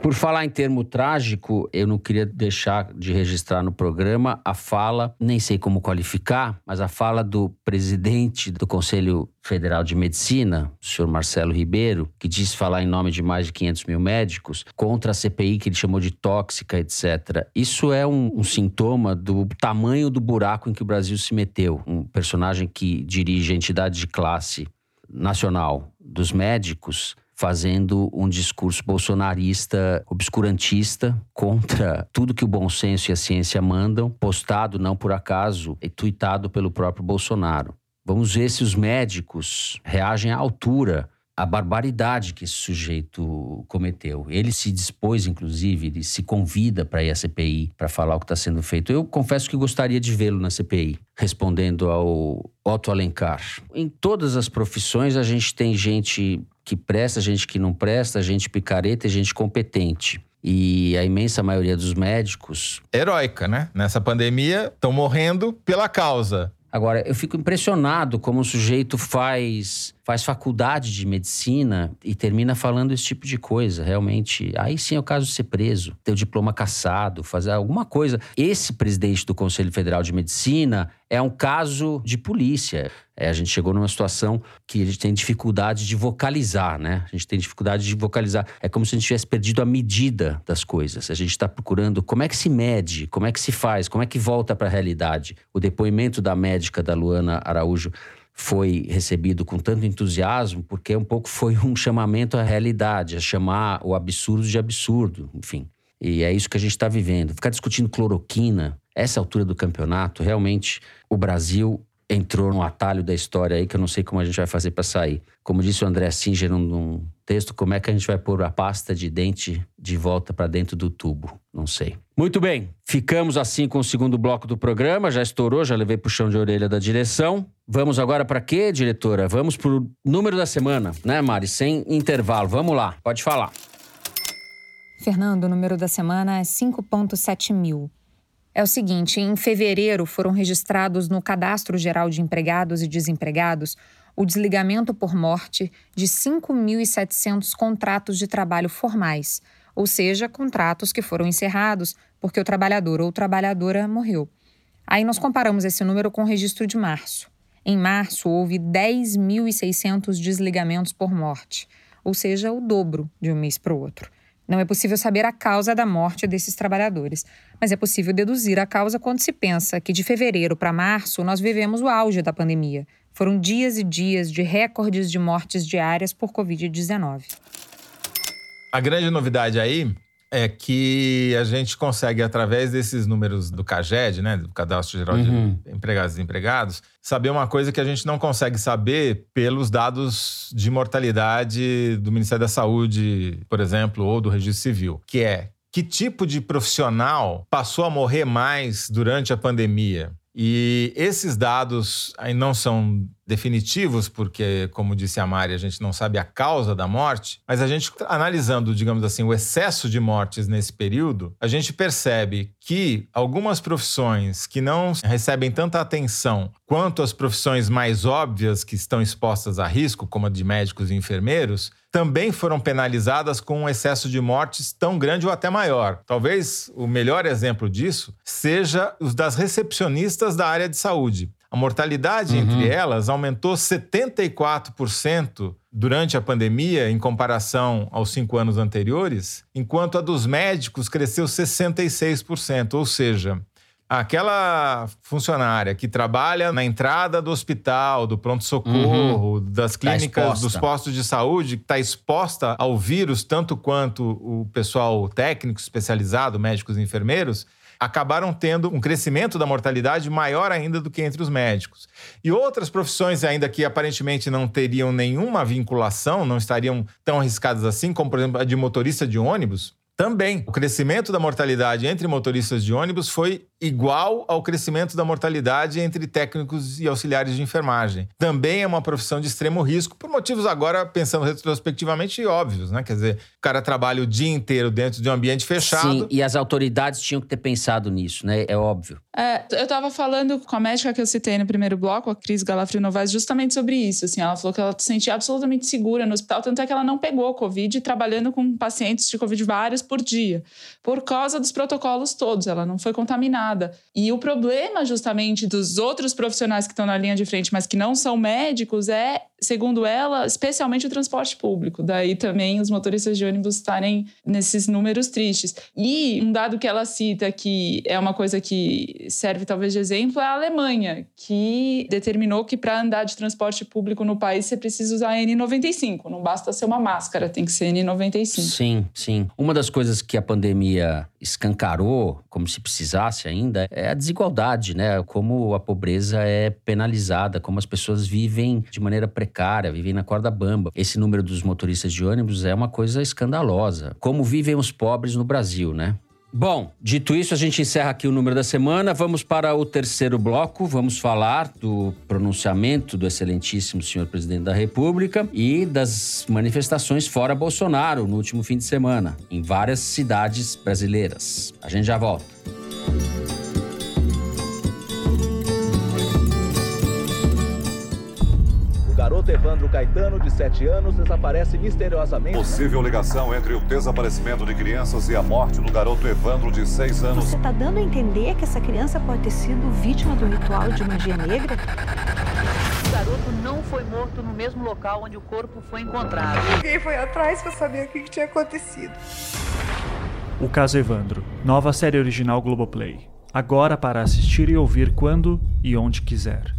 Por falar em termo trágico, eu não queria deixar de registrar no programa a fala, nem sei como qualificar, mas a fala do presidente do Conselho Federal de Medicina, o senhor Marcelo Ribeiro, que disse falar em nome de mais de 500 mil médicos, contra a CPI que ele chamou de tóxica, etc. Isso é um, um sintoma do tamanho do buraco em que o Brasil se meteu. Um personagem que dirige a entidade de classe nacional dos médicos fazendo um discurso bolsonarista, obscurantista, contra tudo que o bom senso e a ciência mandam, postado não por acaso e tweetado pelo próprio Bolsonaro. Vamos ver se os médicos reagem à altura a barbaridade que esse sujeito cometeu. Ele se dispôs, inclusive, ele se convida para ir à CPI para falar o que está sendo feito. Eu confesso que gostaria de vê-lo na CPI, respondendo ao Otto Alencar. Em todas as profissões, a gente tem gente que presta, gente que não presta, gente picareta e gente competente. E a imensa maioria dos médicos. Heróica, né? Nessa pandemia, estão morrendo pela causa. Agora, eu fico impressionado como o sujeito faz faz faculdade de medicina e termina falando esse tipo de coisa. Realmente, aí sim é o caso de ser preso, ter o diploma cassado, fazer alguma coisa. Esse presidente do Conselho Federal de Medicina é um caso de polícia. É, a gente chegou numa situação que a gente tem dificuldade de vocalizar, né? A gente tem dificuldade de vocalizar. É como se a gente tivesse perdido a medida das coisas. A gente está procurando como é que se mede, como é que se faz, como é que volta para a realidade. O depoimento da médica da Luana Araújo foi recebido com tanto entusiasmo, porque um pouco foi um chamamento à realidade, a chamar o absurdo de absurdo, enfim. E é isso que a gente está vivendo. Ficar discutindo cloroquina, essa altura do campeonato, realmente o Brasil entrou num atalho da história aí que eu não sei como a gente vai fazer para sair. Como disse o André Singer num texto, como é que a gente vai pôr a pasta de dente de volta para dentro do tubo? Não sei. Muito bem, ficamos assim com o segundo bloco do programa, já estourou, já levei puxão de orelha da direção. Vamos agora para quê, diretora? Vamos pro número da semana, né, Mari? Sem intervalo. Vamos lá, pode falar. Fernando, o número da semana é 5.7 mil. É o seguinte: em fevereiro foram registrados no Cadastro Geral de Empregados e Desempregados o desligamento por morte de 5.700 contratos de trabalho formais, ou seja, contratos que foram encerrados porque o trabalhador ou trabalhadora morreu. Aí nós comparamos esse número com o registro de março. Em março, houve 10.600 desligamentos por morte, ou seja, o dobro de um mês para o outro. Não é possível saber a causa da morte desses trabalhadores, mas é possível deduzir a causa quando se pensa que de fevereiro para março nós vivemos o auge da pandemia. Foram dias e dias de recordes de mortes diárias por Covid-19. A grande novidade aí é que a gente consegue, através desses números do CAGED, né, do Cadastro Geral Uhum. de Empregados e Desempregados, saber uma coisa que a gente não consegue saber pelos dados de mortalidade do Ministério da Saúde, por exemplo, ou do Registro Civil, que é que tipo de profissional passou a morrer mais durante a pandemia? E esses dados aí não são definitivos, porque, como disse a Mari, a gente não sabe a causa da morte, mas a gente, analisando, digamos assim, o excesso de mortes nesse período, a gente percebe que algumas profissões que não recebem tanta atenção quanto as profissões mais óbvias que estão expostas a risco, como a de médicos e enfermeiros, também foram penalizadas com um excesso de mortes tão grande ou até maior. Talvez o melhor exemplo disso seja os das recepcionistas da área de saúde. A mortalidade entre elas aumentou 74% durante a pandemia, em comparação aos cinco anos anteriores, enquanto a dos médicos cresceu 66%. Ou seja, aquela funcionária que trabalha na entrada do hospital, do pronto-socorro, das clínicas, exposta. dos postos de saúde, que está exposta ao vírus tanto quanto o pessoal técnico especializado, médicos e enfermeiros, acabaram tendo um crescimento da mortalidade maior ainda do que entre os médicos. E outras profissões ainda que aparentemente não teriam nenhuma vinculação, não estariam tão arriscadas assim, como por exemplo a de motorista de ônibus, também. O crescimento da mortalidade entre motoristas de ônibus foi igual ao crescimento da mortalidade entre técnicos e auxiliares de enfermagem. Também é uma profissão de extremo risco, por motivos agora, pensando retrospectivamente, óbvios, né? Quer dizer, o cara trabalha o dia inteiro dentro de um ambiente fechado. Sim, e as autoridades tinham que ter pensado nisso, né? É óbvio. É, eu tava falando com a médica que eu citei no primeiro bloco, a Cris Galafrio Novaes, justamente sobre isso. Assim, ela falou que ela se sentia absolutamente segura no hospital, tanto é que ela não pegou Covid, trabalhando com pacientes de Covid vários por dia, por causa dos protocolos todos. Ela não foi contaminada. E o problema, justamente, dos outros profissionais que estão na linha de frente, mas que não são médicos, é, segundo ela, especialmente o transporte público. Daí também os motoristas de ônibus estarem nesses números tristes. E um dado que ela cita, que é uma coisa que serve talvez de exemplo, é a Alemanha, que determinou que para andar de transporte público no país você precisa usar N95. Não basta ser uma máscara, tem que ser N95. Sim, sim. Uma das coisas que a pandemia escancarou, como se precisasse ainda, é a desigualdade, né? Como a pobreza é penalizada, como as pessoas vivem de maneira precária, vivem na corda bamba. Esse número dos motoristas de ônibus é uma coisa escandalosa. Como vivem os pobres no Brasil, né? Bom, dito isso, a gente encerra aqui o número da semana. Vamos para o terceiro bloco. Vamos falar do pronunciamento do excelentíssimo senhor presidente da República e das manifestações fora Bolsonaro no último fim de semana, em várias cidades brasileiras. A gente já volta. Garoto Evandro Caetano, de 7 anos, desaparece misteriosamente. Possível ligação entre o desaparecimento de crianças e a morte do garoto Evandro, de 6 anos. Você tá dando a entender que essa criança pode ter sido vítima do ritual de magia negra? O garoto não foi morto no mesmo local onde o corpo foi encontrado. Ninguém foi atrás para saber o que que tinha acontecido. O Caso Evandro, nova série original Globoplay. Agora para assistir e ouvir quando e onde quiser.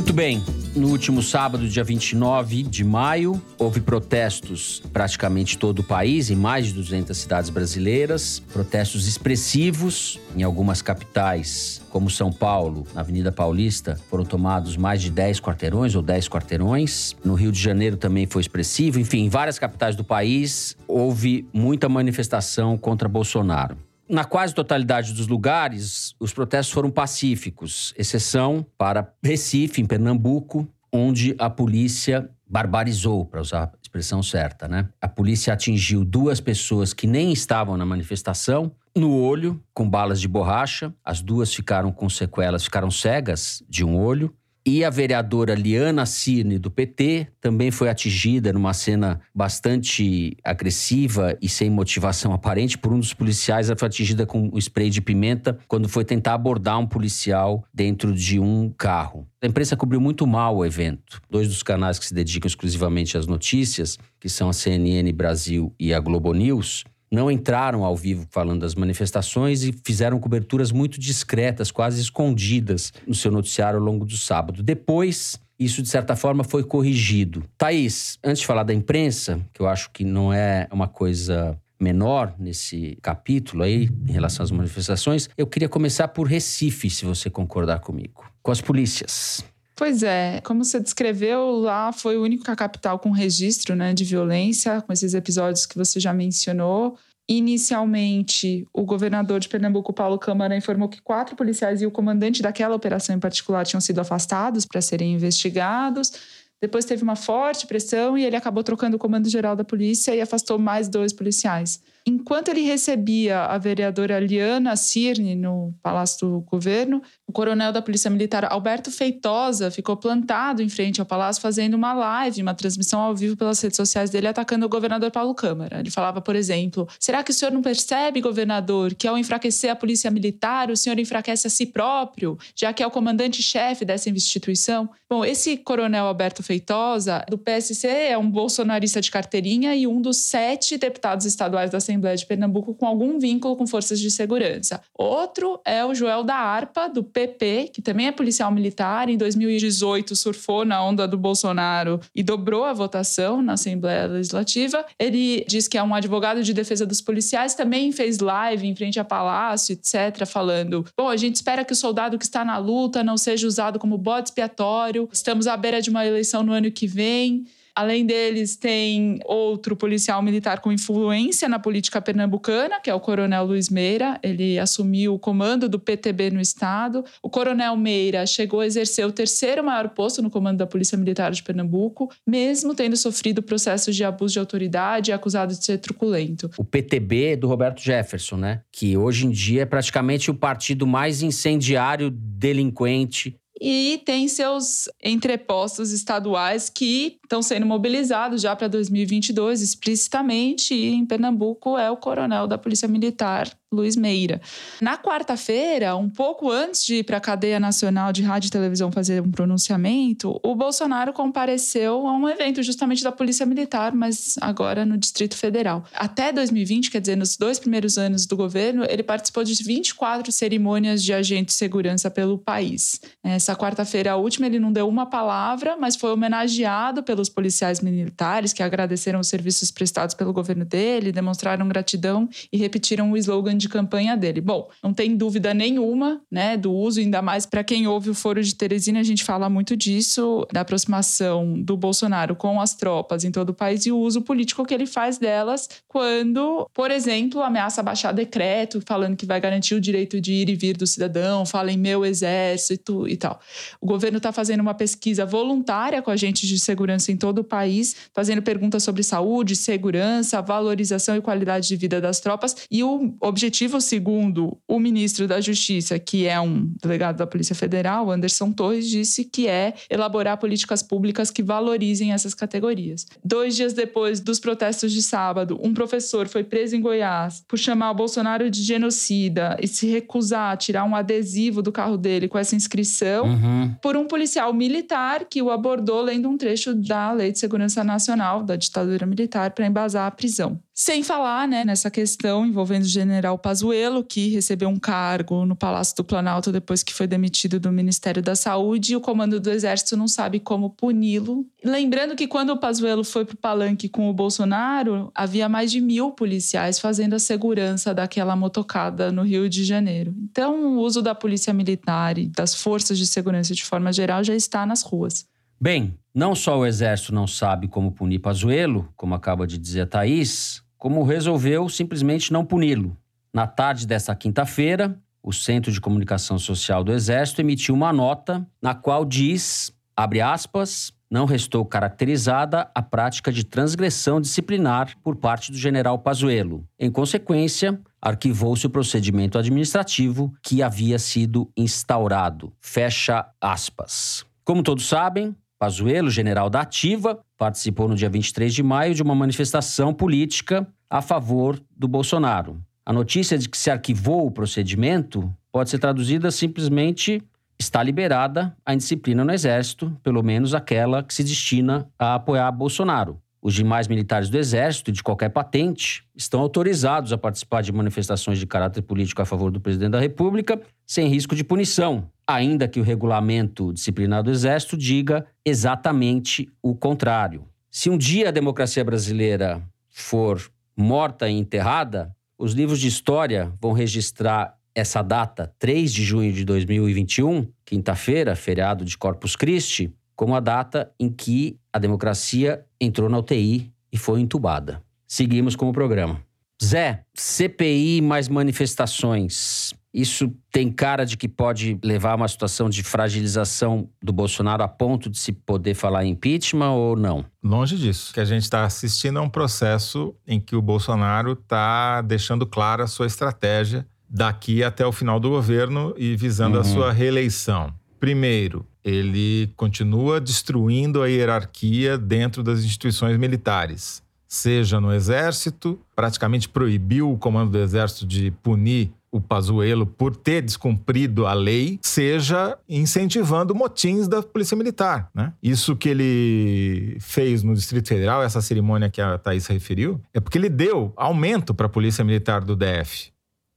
Muito bem. No último sábado, dia 29 de maio, houve protestos praticamente todo o país, em mais de 200 cidades brasileiras. Protestos expressivos em algumas capitais, como São Paulo, na Avenida Paulista, foram tomados mais de 10 quarteirões ou 10 quarteirões. No Rio de Janeiro também foi expressivo. Enfim, em várias capitais do país houve muita manifestação contra Bolsonaro. Na quase totalidade dos lugares, os protestos foram pacíficos, exceção para Recife, em Pernambuco, onde a polícia barbarizou, para usar a expressão certa, né? A polícia atingiu duas pessoas que nem estavam na manifestação no olho com balas de borracha. As duas ficaram com sequelas, ficaram cegas de um olho. E a vereadora Liana Cirne, do PT, também foi atingida numa cena bastante agressiva e sem motivação aparente por um dos policiais. Ela foi atingida com um spray de pimenta quando foi tentar abordar um policial dentro de um carro. A imprensa cobriu muito mal o evento. Dois dos canais que se dedicam exclusivamente às notícias, que são a CNN Brasil e a Globo News, não entraram ao vivo falando das manifestações e fizeram coberturas muito discretas, quase escondidas, no seu noticiário ao longo do sábado. Depois, isso de certa forma foi corrigido. Thaís, antes de falar da imprensa, que eu acho que não é uma coisa menor nesse capítulo aí, em relação às manifestações, eu queria começar por Recife, se você concordar comigo. Com as polícias. Pois é, como você descreveu, lá foi o único capital com registro né, de violência, com esses episódios que você já mencionou. Inicialmente, o governador de Pernambuco, Paulo Câmara, informou que quatro policiais e o comandante daquela operação em particular tinham sido afastados para serem investigados. Depois teve uma forte pressão e ele acabou trocando o comando geral da polícia e afastou mais dois policiais. Enquanto ele recebia a vereadora Liana Cirne no Palácio do Governo, o coronel da Polícia Militar Alberto Feitosa ficou plantado em frente ao palácio fazendo uma live, uma transmissão ao vivo pelas redes sociais dele atacando o governador Paulo Câmara. Ele falava, por exemplo: "Será que o senhor não percebe, governador, que ao enfraquecer a Polícia Militar, o senhor enfraquece a si próprio, já que é o comandante-chefe dessa instituição?" Bom, esse coronel Alberto Feitosa do PSC é um bolsonarista de carteirinha e um dos sete deputados estaduais da Assembleia de Pernambuco com algum vínculo com forças de segurança. Outro é o Joel da Arpa, do PP, que também é policial militar. Em 2018, surfou na onda do Bolsonaro e dobrou a votação na Assembleia Legislativa. Ele diz que é um advogado de defesa dos policiais, também fez live em frente a Palácio, etc., falando: bom, a gente espera que o soldado que está na luta não seja usado como bode expiatório. Estamos à beira de uma eleição no ano que vem. Além deles, tem outro policial militar com influência na política pernambucana, que é o Coronel Luiz Meira. Ele assumiu o comando do PTB no estado. O Coronel Meira chegou a exercer o terceiro maior posto no comando da Polícia Militar de Pernambuco, mesmo tendo sofrido processos de abuso de autoridade e acusado de ser truculento. O PTB do Roberto Jefferson, né? Que hoje em dia é praticamente o partido mais incendiário, delinquente e tem seus entrepostos estaduais que estão sendo mobilizados já para 2022 explicitamente e em Pernambuco é o coronel da Polícia Militar Luiz Meira. Na quarta-feira, um pouco antes de ir para a cadeia nacional de rádio e televisão fazer um pronunciamento, o Bolsonaro compareceu a um evento justamente da Polícia Militar, mas agora no Distrito Federal. Até 2020, quer dizer, nos dois primeiros anos do governo, ele participou de 24 cerimônias de agente de segurança pelo país. Essa quarta-feira, a última, ele não deu uma palavra, mas foi homenageado pelos policiais militares que agradeceram os serviços prestados pelo governo dele, demonstraram gratidão e repetiram o slogan de campanha dele. Bom, não tem dúvida nenhuma, né, do uso, ainda mais para quem ouve o Foro de Teresina, a gente fala muito disso, da aproximação do Bolsonaro com as tropas em todo o país e o uso político que ele faz delas quando, por exemplo, ameaça baixar decreto falando que vai garantir o direito de ir e vir do cidadão, fala em meu exército e tal. O governo está fazendo uma pesquisa voluntária com agentes de segurança em todo o país, fazendo perguntas sobre saúde, segurança, valorização e qualidade de vida das tropas e o objetivo segundo o ministro da Justiça, que é um delegado da Polícia Federal, Anderson Torres, disse que é elaborar políticas públicas que valorizem essas categorias. Dois dias depois dos protestos de sábado, um professor foi preso em Goiás por chamar o Bolsonaro de genocida e se recusar a tirar um adesivo do carro dele com essa inscrição uhum. por um policial militar que o abordou lendo um trecho da Lei de Segurança Nacional da ditadura militar para embasar a prisão. Sem falar né, nessa questão envolvendo o general Pazuello, que recebeu um cargo no Palácio do Planalto depois que foi demitido do Ministério da Saúde, e o comando do Exército não sabe como puni-lo. Lembrando que quando o Pazuello foi para o palanque com o Bolsonaro, havia mais de mil policiais fazendo a segurança daquela motocada no Rio de Janeiro. Então, o uso da polícia militar e das forças de segurança de forma geral já está nas ruas. Bem, não só o Exército não sabe como punir Pazuello, como acaba de dizer a Thaís, como resolveu simplesmente não puni-lo. Na tarde desta quinta-feira, o Centro de Comunicação Social do Exército emitiu uma nota na qual diz, abre aspas, não restou caracterizada a prática de transgressão disciplinar por parte do general Pazuello. Em consequência, arquivou-se o procedimento administrativo que havia sido instaurado. Fecha aspas. Como todos sabem, Pazuello, general da Ativa, participou no dia 23 de maio de uma manifestação política a favor do Bolsonaro. A notícia de que se arquivou o procedimento pode ser traduzida simplesmente está liberada a indisciplina no Exército, pelo menos aquela que se destina a apoiar Bolsonaro. Os demais militares do Exército, de qualquer patente, estão autorizados a participar de manifestações de caráter político a favor do presidente da República, sem risco de punição. Ainda que o regulamento disciplinar do Exército diga exatamente o contrário. Se um dia a democracia brasileira for morta e enterrada, os livros de história vão registrar essa data, 3 de junho de 2021, quinta-feira, feriado de Corpus Christi, como a data em que a democracia entrou na UTI e foi entubada. Seguimos com o programa. Zé, CPI mais manifestações. Isso tem cara de que pode levar a uma situação de fragilização do Bolsonaro a ponto de se poder falar em impeachment ou não? Longe disso. O que a gente está assistindo é um processo em que o Bolsonaro está deixando clara a sua estratégia daqui até o final do governo e visando uhum. a sua reeleição. Primeiro, ele continua destruindo a hierarquia dentro das instituições militares. Seja no Exército, praticamente proibiu o comando do Exército de punir o Pazuello por ter descumprido a lei, seja incentivando motins da Polícia Militar. Né? Isso que ele fez no Distrito Federal, essa cerimônia que a Thaís referiu, é porque ele deu aumento para a Polícia Militar do DF.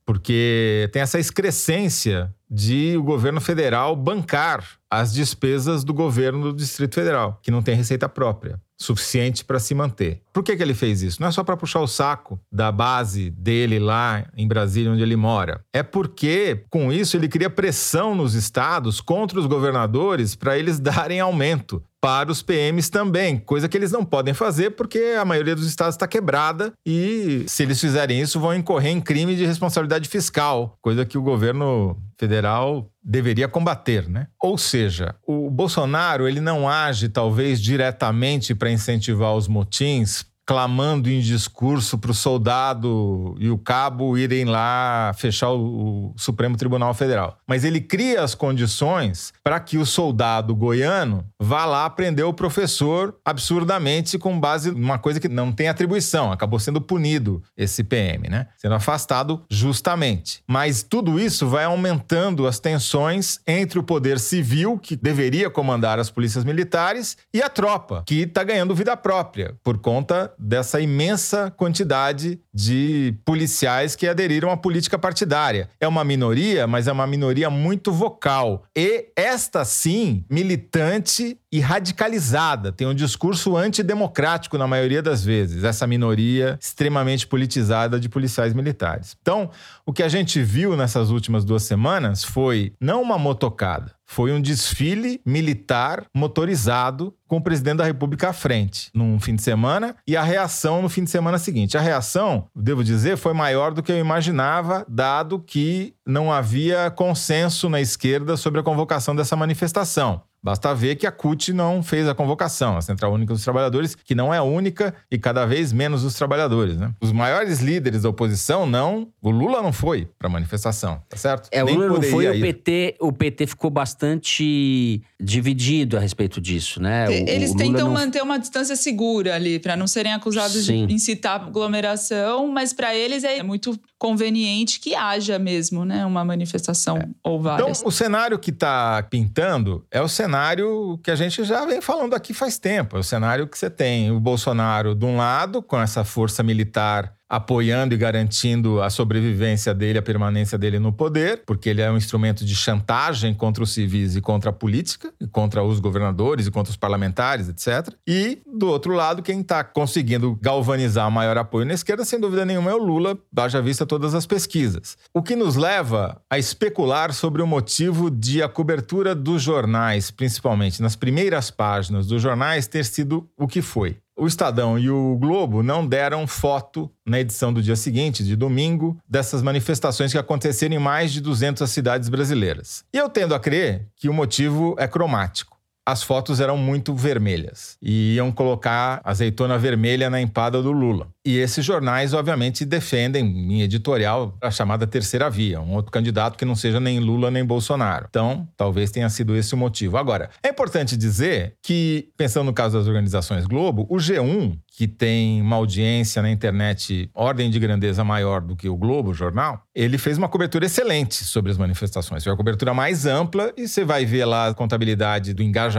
Porque tem essa excrescência de o governo federal bancar as despesas do governo do Distrito Federal, que não tem receita própria suficiente para se manter. Por que, que ele fez isso? Não é só para puxar o saco da base dele lá em Brasília, onde ele mora. É porque, com isso, ele cria pressão nos estados contra os governadores para eles darem aumento para os PMs também, coisa que eles não podem fazer porque a maioria dos estados está quebrada e se eles fizerem isso vão incorrer em crime de responsabilidade fiscal, coisa que o governo federal deveria combater, né? Ou seja, o Bolsonaro ele não age talvez diretamente para incentivar os motins clamando em discurso para o soldado e o cabo irem lá fechar o, o, Supremo Tribunal Federal. Mas ele cria as condições para que o soldado goiano vá lá prender o professor absurdamente com base numa coisa que não tem atribuição. Acabou sendo punido esse PM, né? Sendo afastado justamente. Mas tudo isso vai aumentando as tensões entre o poder civil, que deveria comandar as polícias militares, e a tropa, que está ganhando vida própria por conta dessa imensa quantidade de policiais que aderiram à política partidária. É uma minoria, mas é uma minoria muito vocal. E esta sim, militante e radicalizada, tem um discurso antidemocrático na maioria das vezes, essa minoria extremamente politizada de policiais militares. Então, o que a gente viu nessas últimas duas semanas foi não uma motocada, foi um desfile militar motorizado com o presidente da República à frente, num fim de semana, e a reação no fim de semana seguinte. A reação, devo dizer, foi maior do que eu imaginava, dado que não havia consenso na esquerda sobre a convocação dessa manifestação. Basta ver que a CUT não fez a convocação, a Central Única dos Trabalhadores, que não é a única e cada vez menos os trabalhadores. Né? Os maiores líderes da oposição não. O Lula não foi para a manifestação, tá certo? É, Nem o Lula não foi, o PT, o PT ficou bastante dividido a respeito disso, né? O, Eles o tentam não... manter uma distância segura ali, para não serem acusados Sim. de incitar aglomeração, mas para eles é muito conveniente que haja mesmo, né? Uma manifestação é. ou várias. Então, o cenário que está pintando é o cenário cenário que a gente já vem falando aqui faz tempo. É o cenário que você tem o Bolsonaro, de um lado, com essa força militar apoiando e garantindo a sobrevivência dele, a permanência dele no poder, porque ele é um instrumento de chantagem contra os civis e contra a política, e contra os governadores e contra os parlamentares, etc. E, do outro lado, quem está conseguindo galvanizar maior apoio na esquerda, sem dúvida nenhuma, é o Lula, haja vista todas as pesquisas. O que nos leva a especular sobre o motivo de a cobertura dos jornais, principalmente nas primeiras páginas dos jornais, ter sido o que foi. O Estadão e o Globo não deram foto na edição do dia seguinte, de domingo, dessas manifestações que aconteceram em mais de 200 cidades brasileiras. E eu tendo a crer que o motivo é cromático as fotos eram muito vermelhas e iam colocar azeitona vermelha na empada do Lula. E esses jornais, obviamente, defendem em editorial a chamada terceira via, um outro candidato que não seja nem Lula nem Bolsonaro. Então, talvez tenha sido esse o motivo. Agora, é importante dizer que, pensando no caso das organizações Globo, o G1 que tem uma audiência na internet ordem de grandeza maior do que o Globo, o jornal, ele fez uma cobertura excelente sobre as manifestações. Foi a cobertura mais ampla e você vai ver lá a contabilidade do engajamento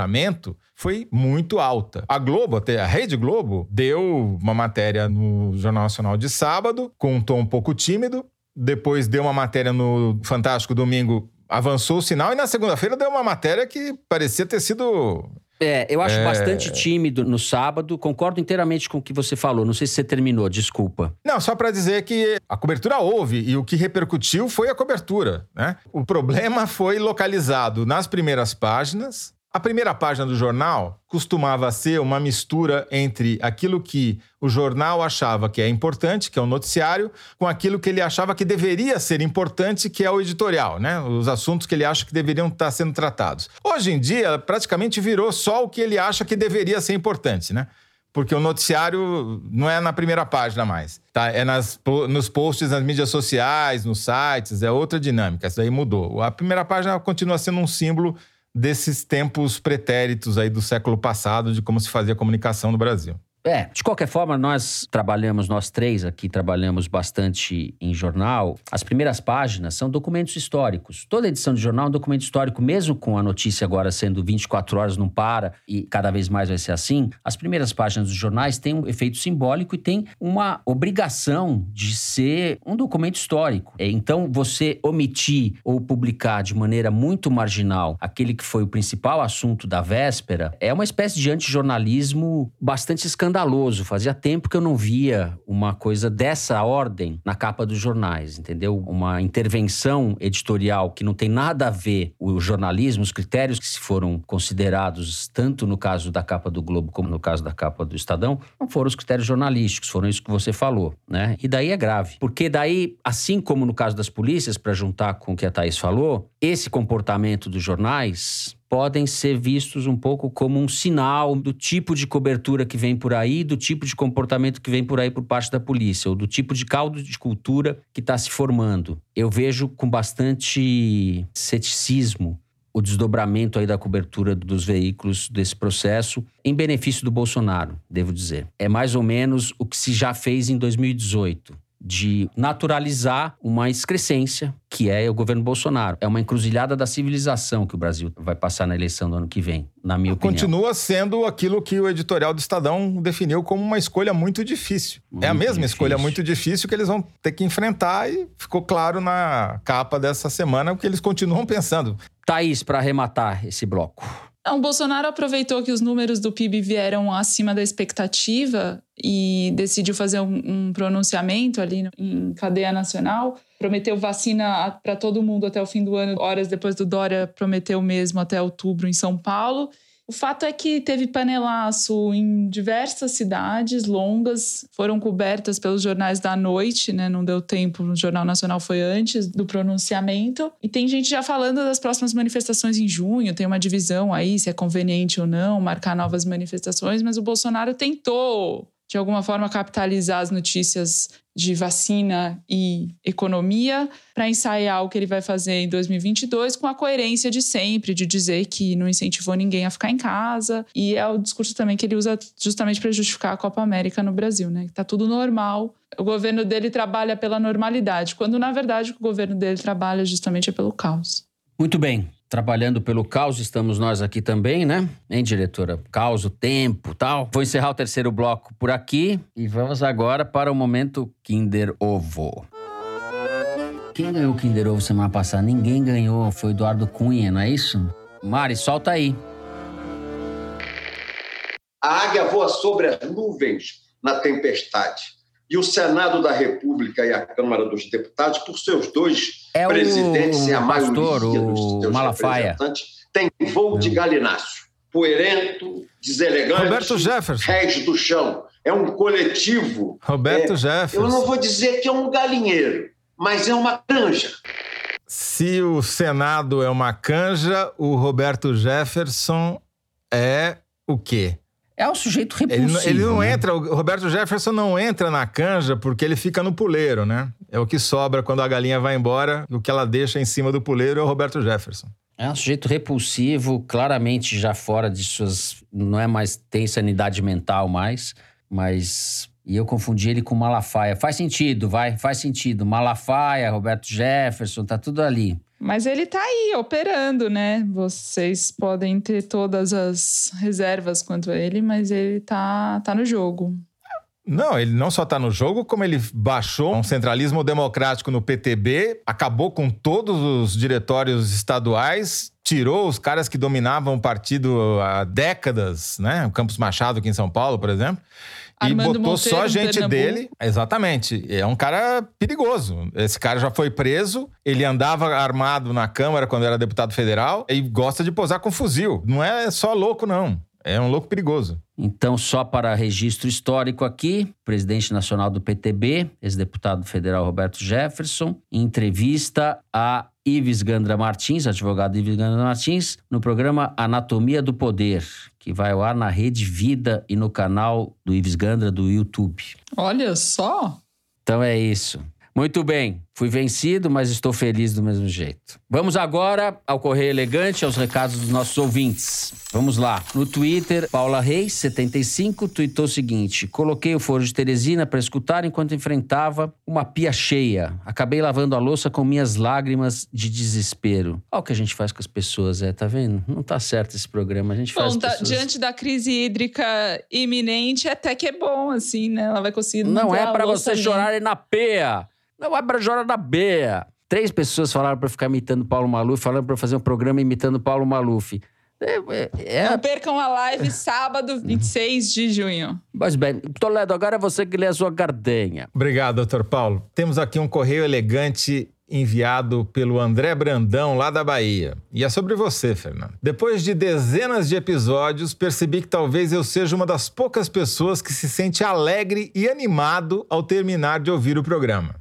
foi muito alta. A Globo, até a Rede Globo, deu uma matéria no Jornal Nacional de sábado com um tom um pouco tímido, depois deu uma matéria no Fantástico Domingo avançou o sinal e na segunda-feira deu uma matéria que parecia ter sido É, eu acho É. bastante tímido no sábado. Concordo inteiramente com o que você falou. Não sei se você terminou, desculpa. Não, só para dizer que a cobertura houve e o que repercutiu foi a cobertura, né? O problema foi localizado nas primeiras páginas. A primeira página do jornal costumava ser uma mistura entre aquilo que o jornal achava que é importante, que é o noticiário, com aquilo que ele achava que deveria ser importante, que é o editorial, né? Os assuntos que ele acha que deveriam estar sendo tratados. Hoje em dia, praticamente virou só o que ele acha que deveria ser importante, né? Porque o noticiário não é na primeira página mais. Tá? É nas, nos posts nas mídias sociais, nos sites, é outra dinâmica. Isso daí mudou. A primeira página continua sendo um símbolo desses tempos pretéritos aí do século passado de como se fazia comunicação no Brasil. É, de qualquer forma, nós trabalhamos, nós três aqui trabalhamos bastante em jornal. As primeiras páginas são documentos históricos. Toda edição de jornal é um documento histórico, mesmo com a notícia agora sendo 24 horas, não para, e cada vez mais vai ser assim. As primeiras páginas dos jornais têm um efeito simbólico e têm uma obrigação de ser um documento histórico. É, Então, você omitir ou publicar de maneira muito marginal aquele que foi o principal assunto da véspera é uma espécie de antijornalismo bastante escandaloso. Fazia tempo que eu não via uma coisa dessa ordem na capa dos jornais, entendeu? Uma intervenção editorial que não tem nada a ver o jornalismo, os critérios que se foram considerados, tanto no caso da capa do Globo como no caso da capa do Estadão, não foram os critérios jornalísticos, foram isso que você falou, né? E daí é grave. Porque daí, assim como no caso das polícias, para juntar com o que a Thaís falou, esse comportamento dos jornais podem ser vistos um pouco como um sinal do tipo de cobertura que vem por aí, do tipo de comportamento que vem por aí por parte da polícia, ou do tipo de caldo de cultura que está se formando. Eu vejo com bastante ceticismo o desdobramento aí da cobertura dos veículos desse processo em benefício do Bolsonaro, devo dizer. É mais ou menos o que se já fez em 2018 de naturalizar uma excrescência que é o governo Bolsonaro. É uma encruzilhada da civilização que o Brasil vai passar na eleição do ano que vem, na minha opinião. Continua sendo aquilo que o editorial do Estadão definiu como uma escolha muito difícil. é a Muito mesma escolha difícil. muito difícil que eles vão ter que enfrentar e ficou claro na capa dessa semana o que eles continuam [LAUGHS] pensando. Thaís, para arrematar esse bloco. Não, o Bolsonaro aproveitou que os números do PIB vieram acima da expectativa e decidiu fazer um, um pronunciamento ali em cadeia nacional. Prometeu vacina para todo mundo até o fim do ano, horas depois do Dória prometeu mesmo até outubro em São Paulo. O fato é que teve panelaço em diversas cidades longas, foram cobertas pelos jornais da noite, né? Não deu tempo, o Jornal Nacional foi antes do pronunciamento. E tem gente já falando das próximas manifestações em junho, tem uma divisão aí se é conveniente ou não marcar novas manifestações, mas o Bolsonaro tentou de alguma forma capitalizar as notícias de vacina e economia para ensaiar o que ele vai fazer em 2022 com a coerência de sempre, de dizer que não incentivou ninguém a ficar em casa. E é o discurso também que ele usa justamente para justificar a Copa América no Brasil, né? Tá tudo normal. O governo dele trabalha pela normalidade, quando na verdade o governo dele trabalha justamente pelo caos. Muito bem. Trabalhando pelo caos, estamos nós aqui também, né? Hein, diretora? Caos, o tempo tal. Vou encerrar o terceiro bloco por aqui e vamos agora para o momento Kinder Ovo. Quem ganhou o Kinder Ovo semana passada? Ninguém ganhou, foi Eduardo Cunha, não é isso? Mari, solta aí. A águia voa sobre as nuvens na tempestade. E o Senado da República e a Câmara dos Deputados, por seus dois É o presidentes e a pastor, maioria o dos seus Malafaia. representantes, tem voo de galináceo. Poerento, deselegante, Roberto Jefferson. réis do chão. É um coletivo. Roberto é, Jefferson. Eu não vou dizer que é um galinheiro, mas é uma canja. Se o Senado é uma canja, o Roberto Jefferson é o quê? É um sujeito Ele, repulsivo. não- ele não né? entra, o Roberto Jefferson não entra na canja porque ele fica no puleiro, né? É o que sobra quando a galinha vai embora, o que ela deixa em cima do puleiro é o Roberto Jefferson. É um sujeito repulsivo, claramente já fora de suas. Não é mais. tem sanidade mental mais, mas. E eu confundi ele com Malafaia. Faz sentido, vai, faz sentido. Malafaia, Roberto Jefferson, tá tudo ali. Mas ele tá aí operando, né? Vocês podem ter todas as reservas quanto a ele, mas ele tá, tá no jogo. Não, ele não só tá no jogo, como ele baixou um centralismo democrático no PTB, acabou com todos os diretórios estaduais, tirou os caras que dominavam o partido há décadas, né? O Campos Machado aqui em São Paulo, por exemplo. Armando e botou Monteiro, só gente Pernambuco. dele. Exatamente. É um cara perigoso. Esse cara já foi preso, ele andava armado na Câmara quando era deputado federal e gosta de posar com fuzil. Não é só louco, não. É um louco perigoso. Então, só para registro histórico aqui, presidente nacional do PTB, ex-deputado federal Roberto Jefferson, em entrevista a Ives Gandra Martins, advogado Ives Gandra Martins, no programa Anatomia do Poder, que vai ao ar na Rede Vida e no canal do Ives Gandra do YouTube. Olha só. Então é isso. Muito bem, fui vencido, mas estou feliz do mesmo jeito. Vamos agora ao Correio Elegante, aos recados dos nossos ouvintes. Vamos lá. No Twitter, Paula Reis, 75, tweetou o seguinte: Coloquei o foro de Teresina para escutar enquanto enfrentava uma pia cheia. Acabei lavando a louça com minhas lágrimas de desespero. Olha o que a gente faz com as pessoas, é, tá vendo? Não tá certo esse programa. A gente faz Bom, tá- pessoas... diante da crise hídrica iminente, até que é bom, assim, né? Ela vai conseguir. Não é a pra louça você chorar na peia. Não é pra chorar na beia. Três pessoas falaram pra eu ficar imitando Paulo Maluf, falaram pra eu fazer um programa imitando Paulo Maluf. É, é- é- Não percam a live sábado, 26 de junho. Mas bem, Toledo, agora é você que lê a sua gardenha. Obrigado, doutor Paulo. Temos aqui um correio elegante enviado pelo André Brandão, lá da Bahia. E é sobre você, Fernando. Depois de dezenas de episódios, percebi que talvez eu seja uma das poucas pessoas que se sente alegre e animado ao terminar de ouvir o programa.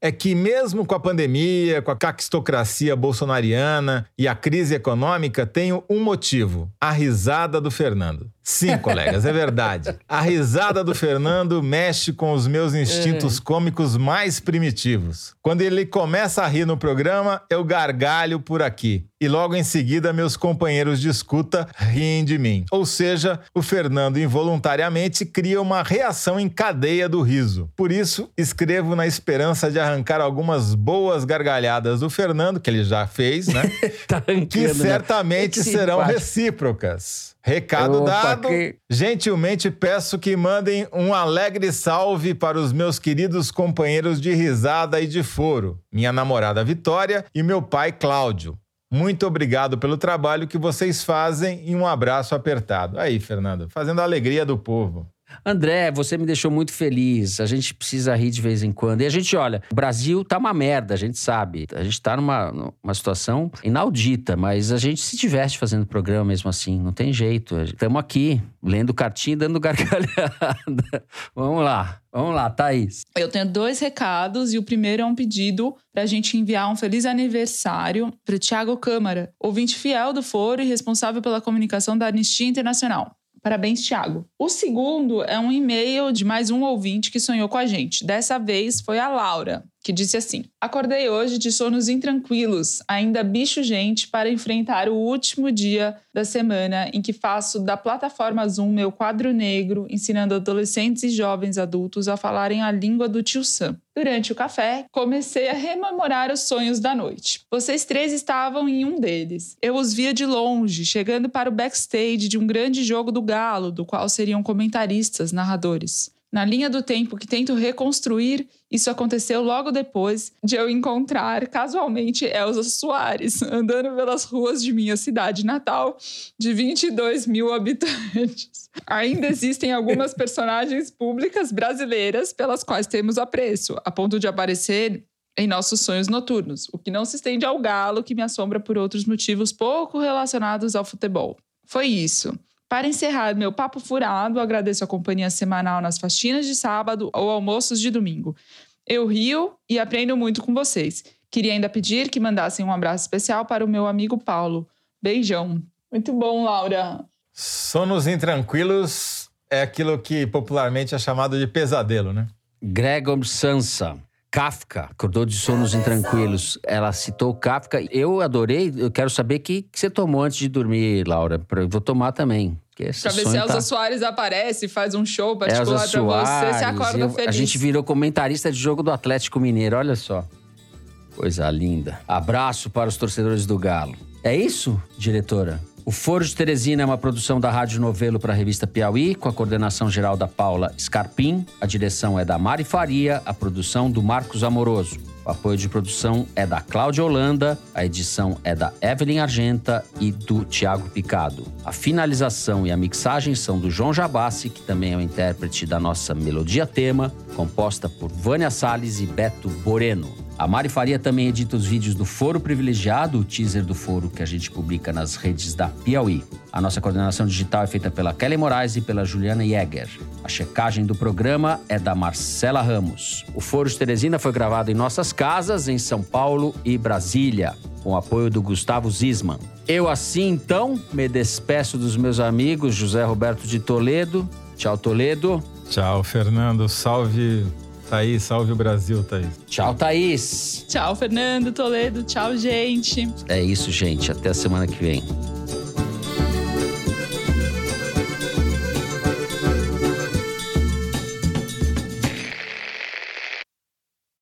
É que, mesmo com a pandemia, com a caquistocracia bolsonariana e a crise econômica, tenho um motivo: a risada do Fernando. Sim, colegas, é verdade. A risada do Fernando mexe com os meus instintos cômicos mais primitivos. Quando ele começa a rir no programa, eu gargalho por aqui. E logo em seguida, meus companheiros de escuta riem de mim. Ou seja, o Fernando involuntariamente cria uma reação em cadeia do riso. Por isso, escrevo na esperança de arrancar algumas boas gargalhadas do Fernando, que ele já fez, né? [LAUGHS] Tá que né? certamente serão recíprocas. Recado Opa, dado. que- Gentilmente peço que mandem um alegre salve para os meus queridos companheiros de risada e de foro, minha namorada Vitória e meu pai Cláudio. Muito obrigado pelo trabalho que vocês fazem e um abraço apertado. Aí, Fernando, fazendo a alegria do povo. André, você me deixou muito feliz. A gente precisa rir de vez em quando. E a gente, olha, o Brasil tá uma merda, a gente sabe. A gente tá numa, numa situação inaudita, mas a gente se diverte fazendo programa mesmo assim. Não tem jeito. Estamos aqui, lendo cartinha e dando [LAUGHS] gargalhada. vamos lá, vamos lá, Thaís. Eu tenho dois recados e o primeiro é um pedido para a gente enviar um feliz aniversário para Tiago Câmara, ouvinte fiel do Foro e responsável pela comunicação da Anistia Internacional. Parabéns, Tiago. O segundo é um e-mail de mais um ouvinte que sonhou com a gente. Dessa vez foi a Laura, que disse assim: Acordei hoje de sonos intranquilos, ainda bicho gente, para enfrentar o último dia da semana em que faço da plataforma Zoom meu quadro negro, ensinando adolescentes e jovens adultos a falarem a língua do tio Sam. Durante o café, comecei a rememorar os sonhos da noite. Vocês três estavam em um deles. Eu os via de longe, chegando para o backstage de um grande jogo do Galo, do qual seriam comentaristas, narradores. Na linha do tempo que tento reconstruir, isso aconteceu logo depois de eu encontrar casualmente Elza Soares [LAUGHS] andando pelas ruas de minha cidade natal, de 22 mil [LAUGHS] habitantes. Ainda existem algumas personagens públicas brasileiras pelas quais temos apreço, a ponto de aparecer em nossos sonhos noturnos, o que não se estende ao galo que me assombra por outros motivos pouco relacionados ao futebol. Foi isso. Para encerrar meu papo furado, agradeço a companhia semanal nas faxinas de sábado ou almoços de domingo. Eu rio e aprendo muito com vocês. Queria ainda pedir que mandassem um abraço especial para o meu amigo Paulo. Beijão. Muito bom, Laura. Sonos intranquilos é aquilo que popularmente é chamado de pesadelo, né? Gregor Sansa. Kafka, acordou de sonos intranquilos. Ela citou Kafka. Eu adorei. Eu quero saber o que, que você tomou antes de dormir, Laura. Eu vou tomar também. Pra ver se Elza tá- Soares aparece, faz um show Elza particular pra você, você acorda eu- feliz. A gente virou comentarista de jogo do Atlético Mineiro, olha só. Coisa linda. Abraço para os torcedores do Galo. É isso, diretora? O Foro de Teresina é uma produção da Rádio Novelo para a revista Piauí, com a coordenação geral da Paula Scarpim. A direção é da Mari Faria, a produção do Marcos Amoroso. O apoio de produção é da Cláudia Holanda, a edição é da Evelyn Argenta e do Tiago Picado. A finalização e a mixagem são do João Jabassi, que também é o intérprete da nossa melodia tema, composta por Vânia Salles e Beto Boreno. A Mari Faria também edita os vídeos do Foro Privilegiado, o teaser do Foro que a gente publica nas redes da Piauí. A nossa coordenação digital é feita pela Kelly Moraes e pela Juliana Jäger. A checagem do programa é da Marcela Ramos. O Foro de Teresina foi gravado em nossas casas, em São Paulo e Brasília, com o apoio do Gustavo Zisman. Eu, assim, então, me despeço dos meus amigos José Roberto de Toledo. Tchau, Toledo. Tchau, Fernando. Salve Thaís, salve o Brasil, Thaís. Tchau, Thaís. Tchau, Fernando Toledo. Tchau, gente. É isso, gente. Até a semana que vem.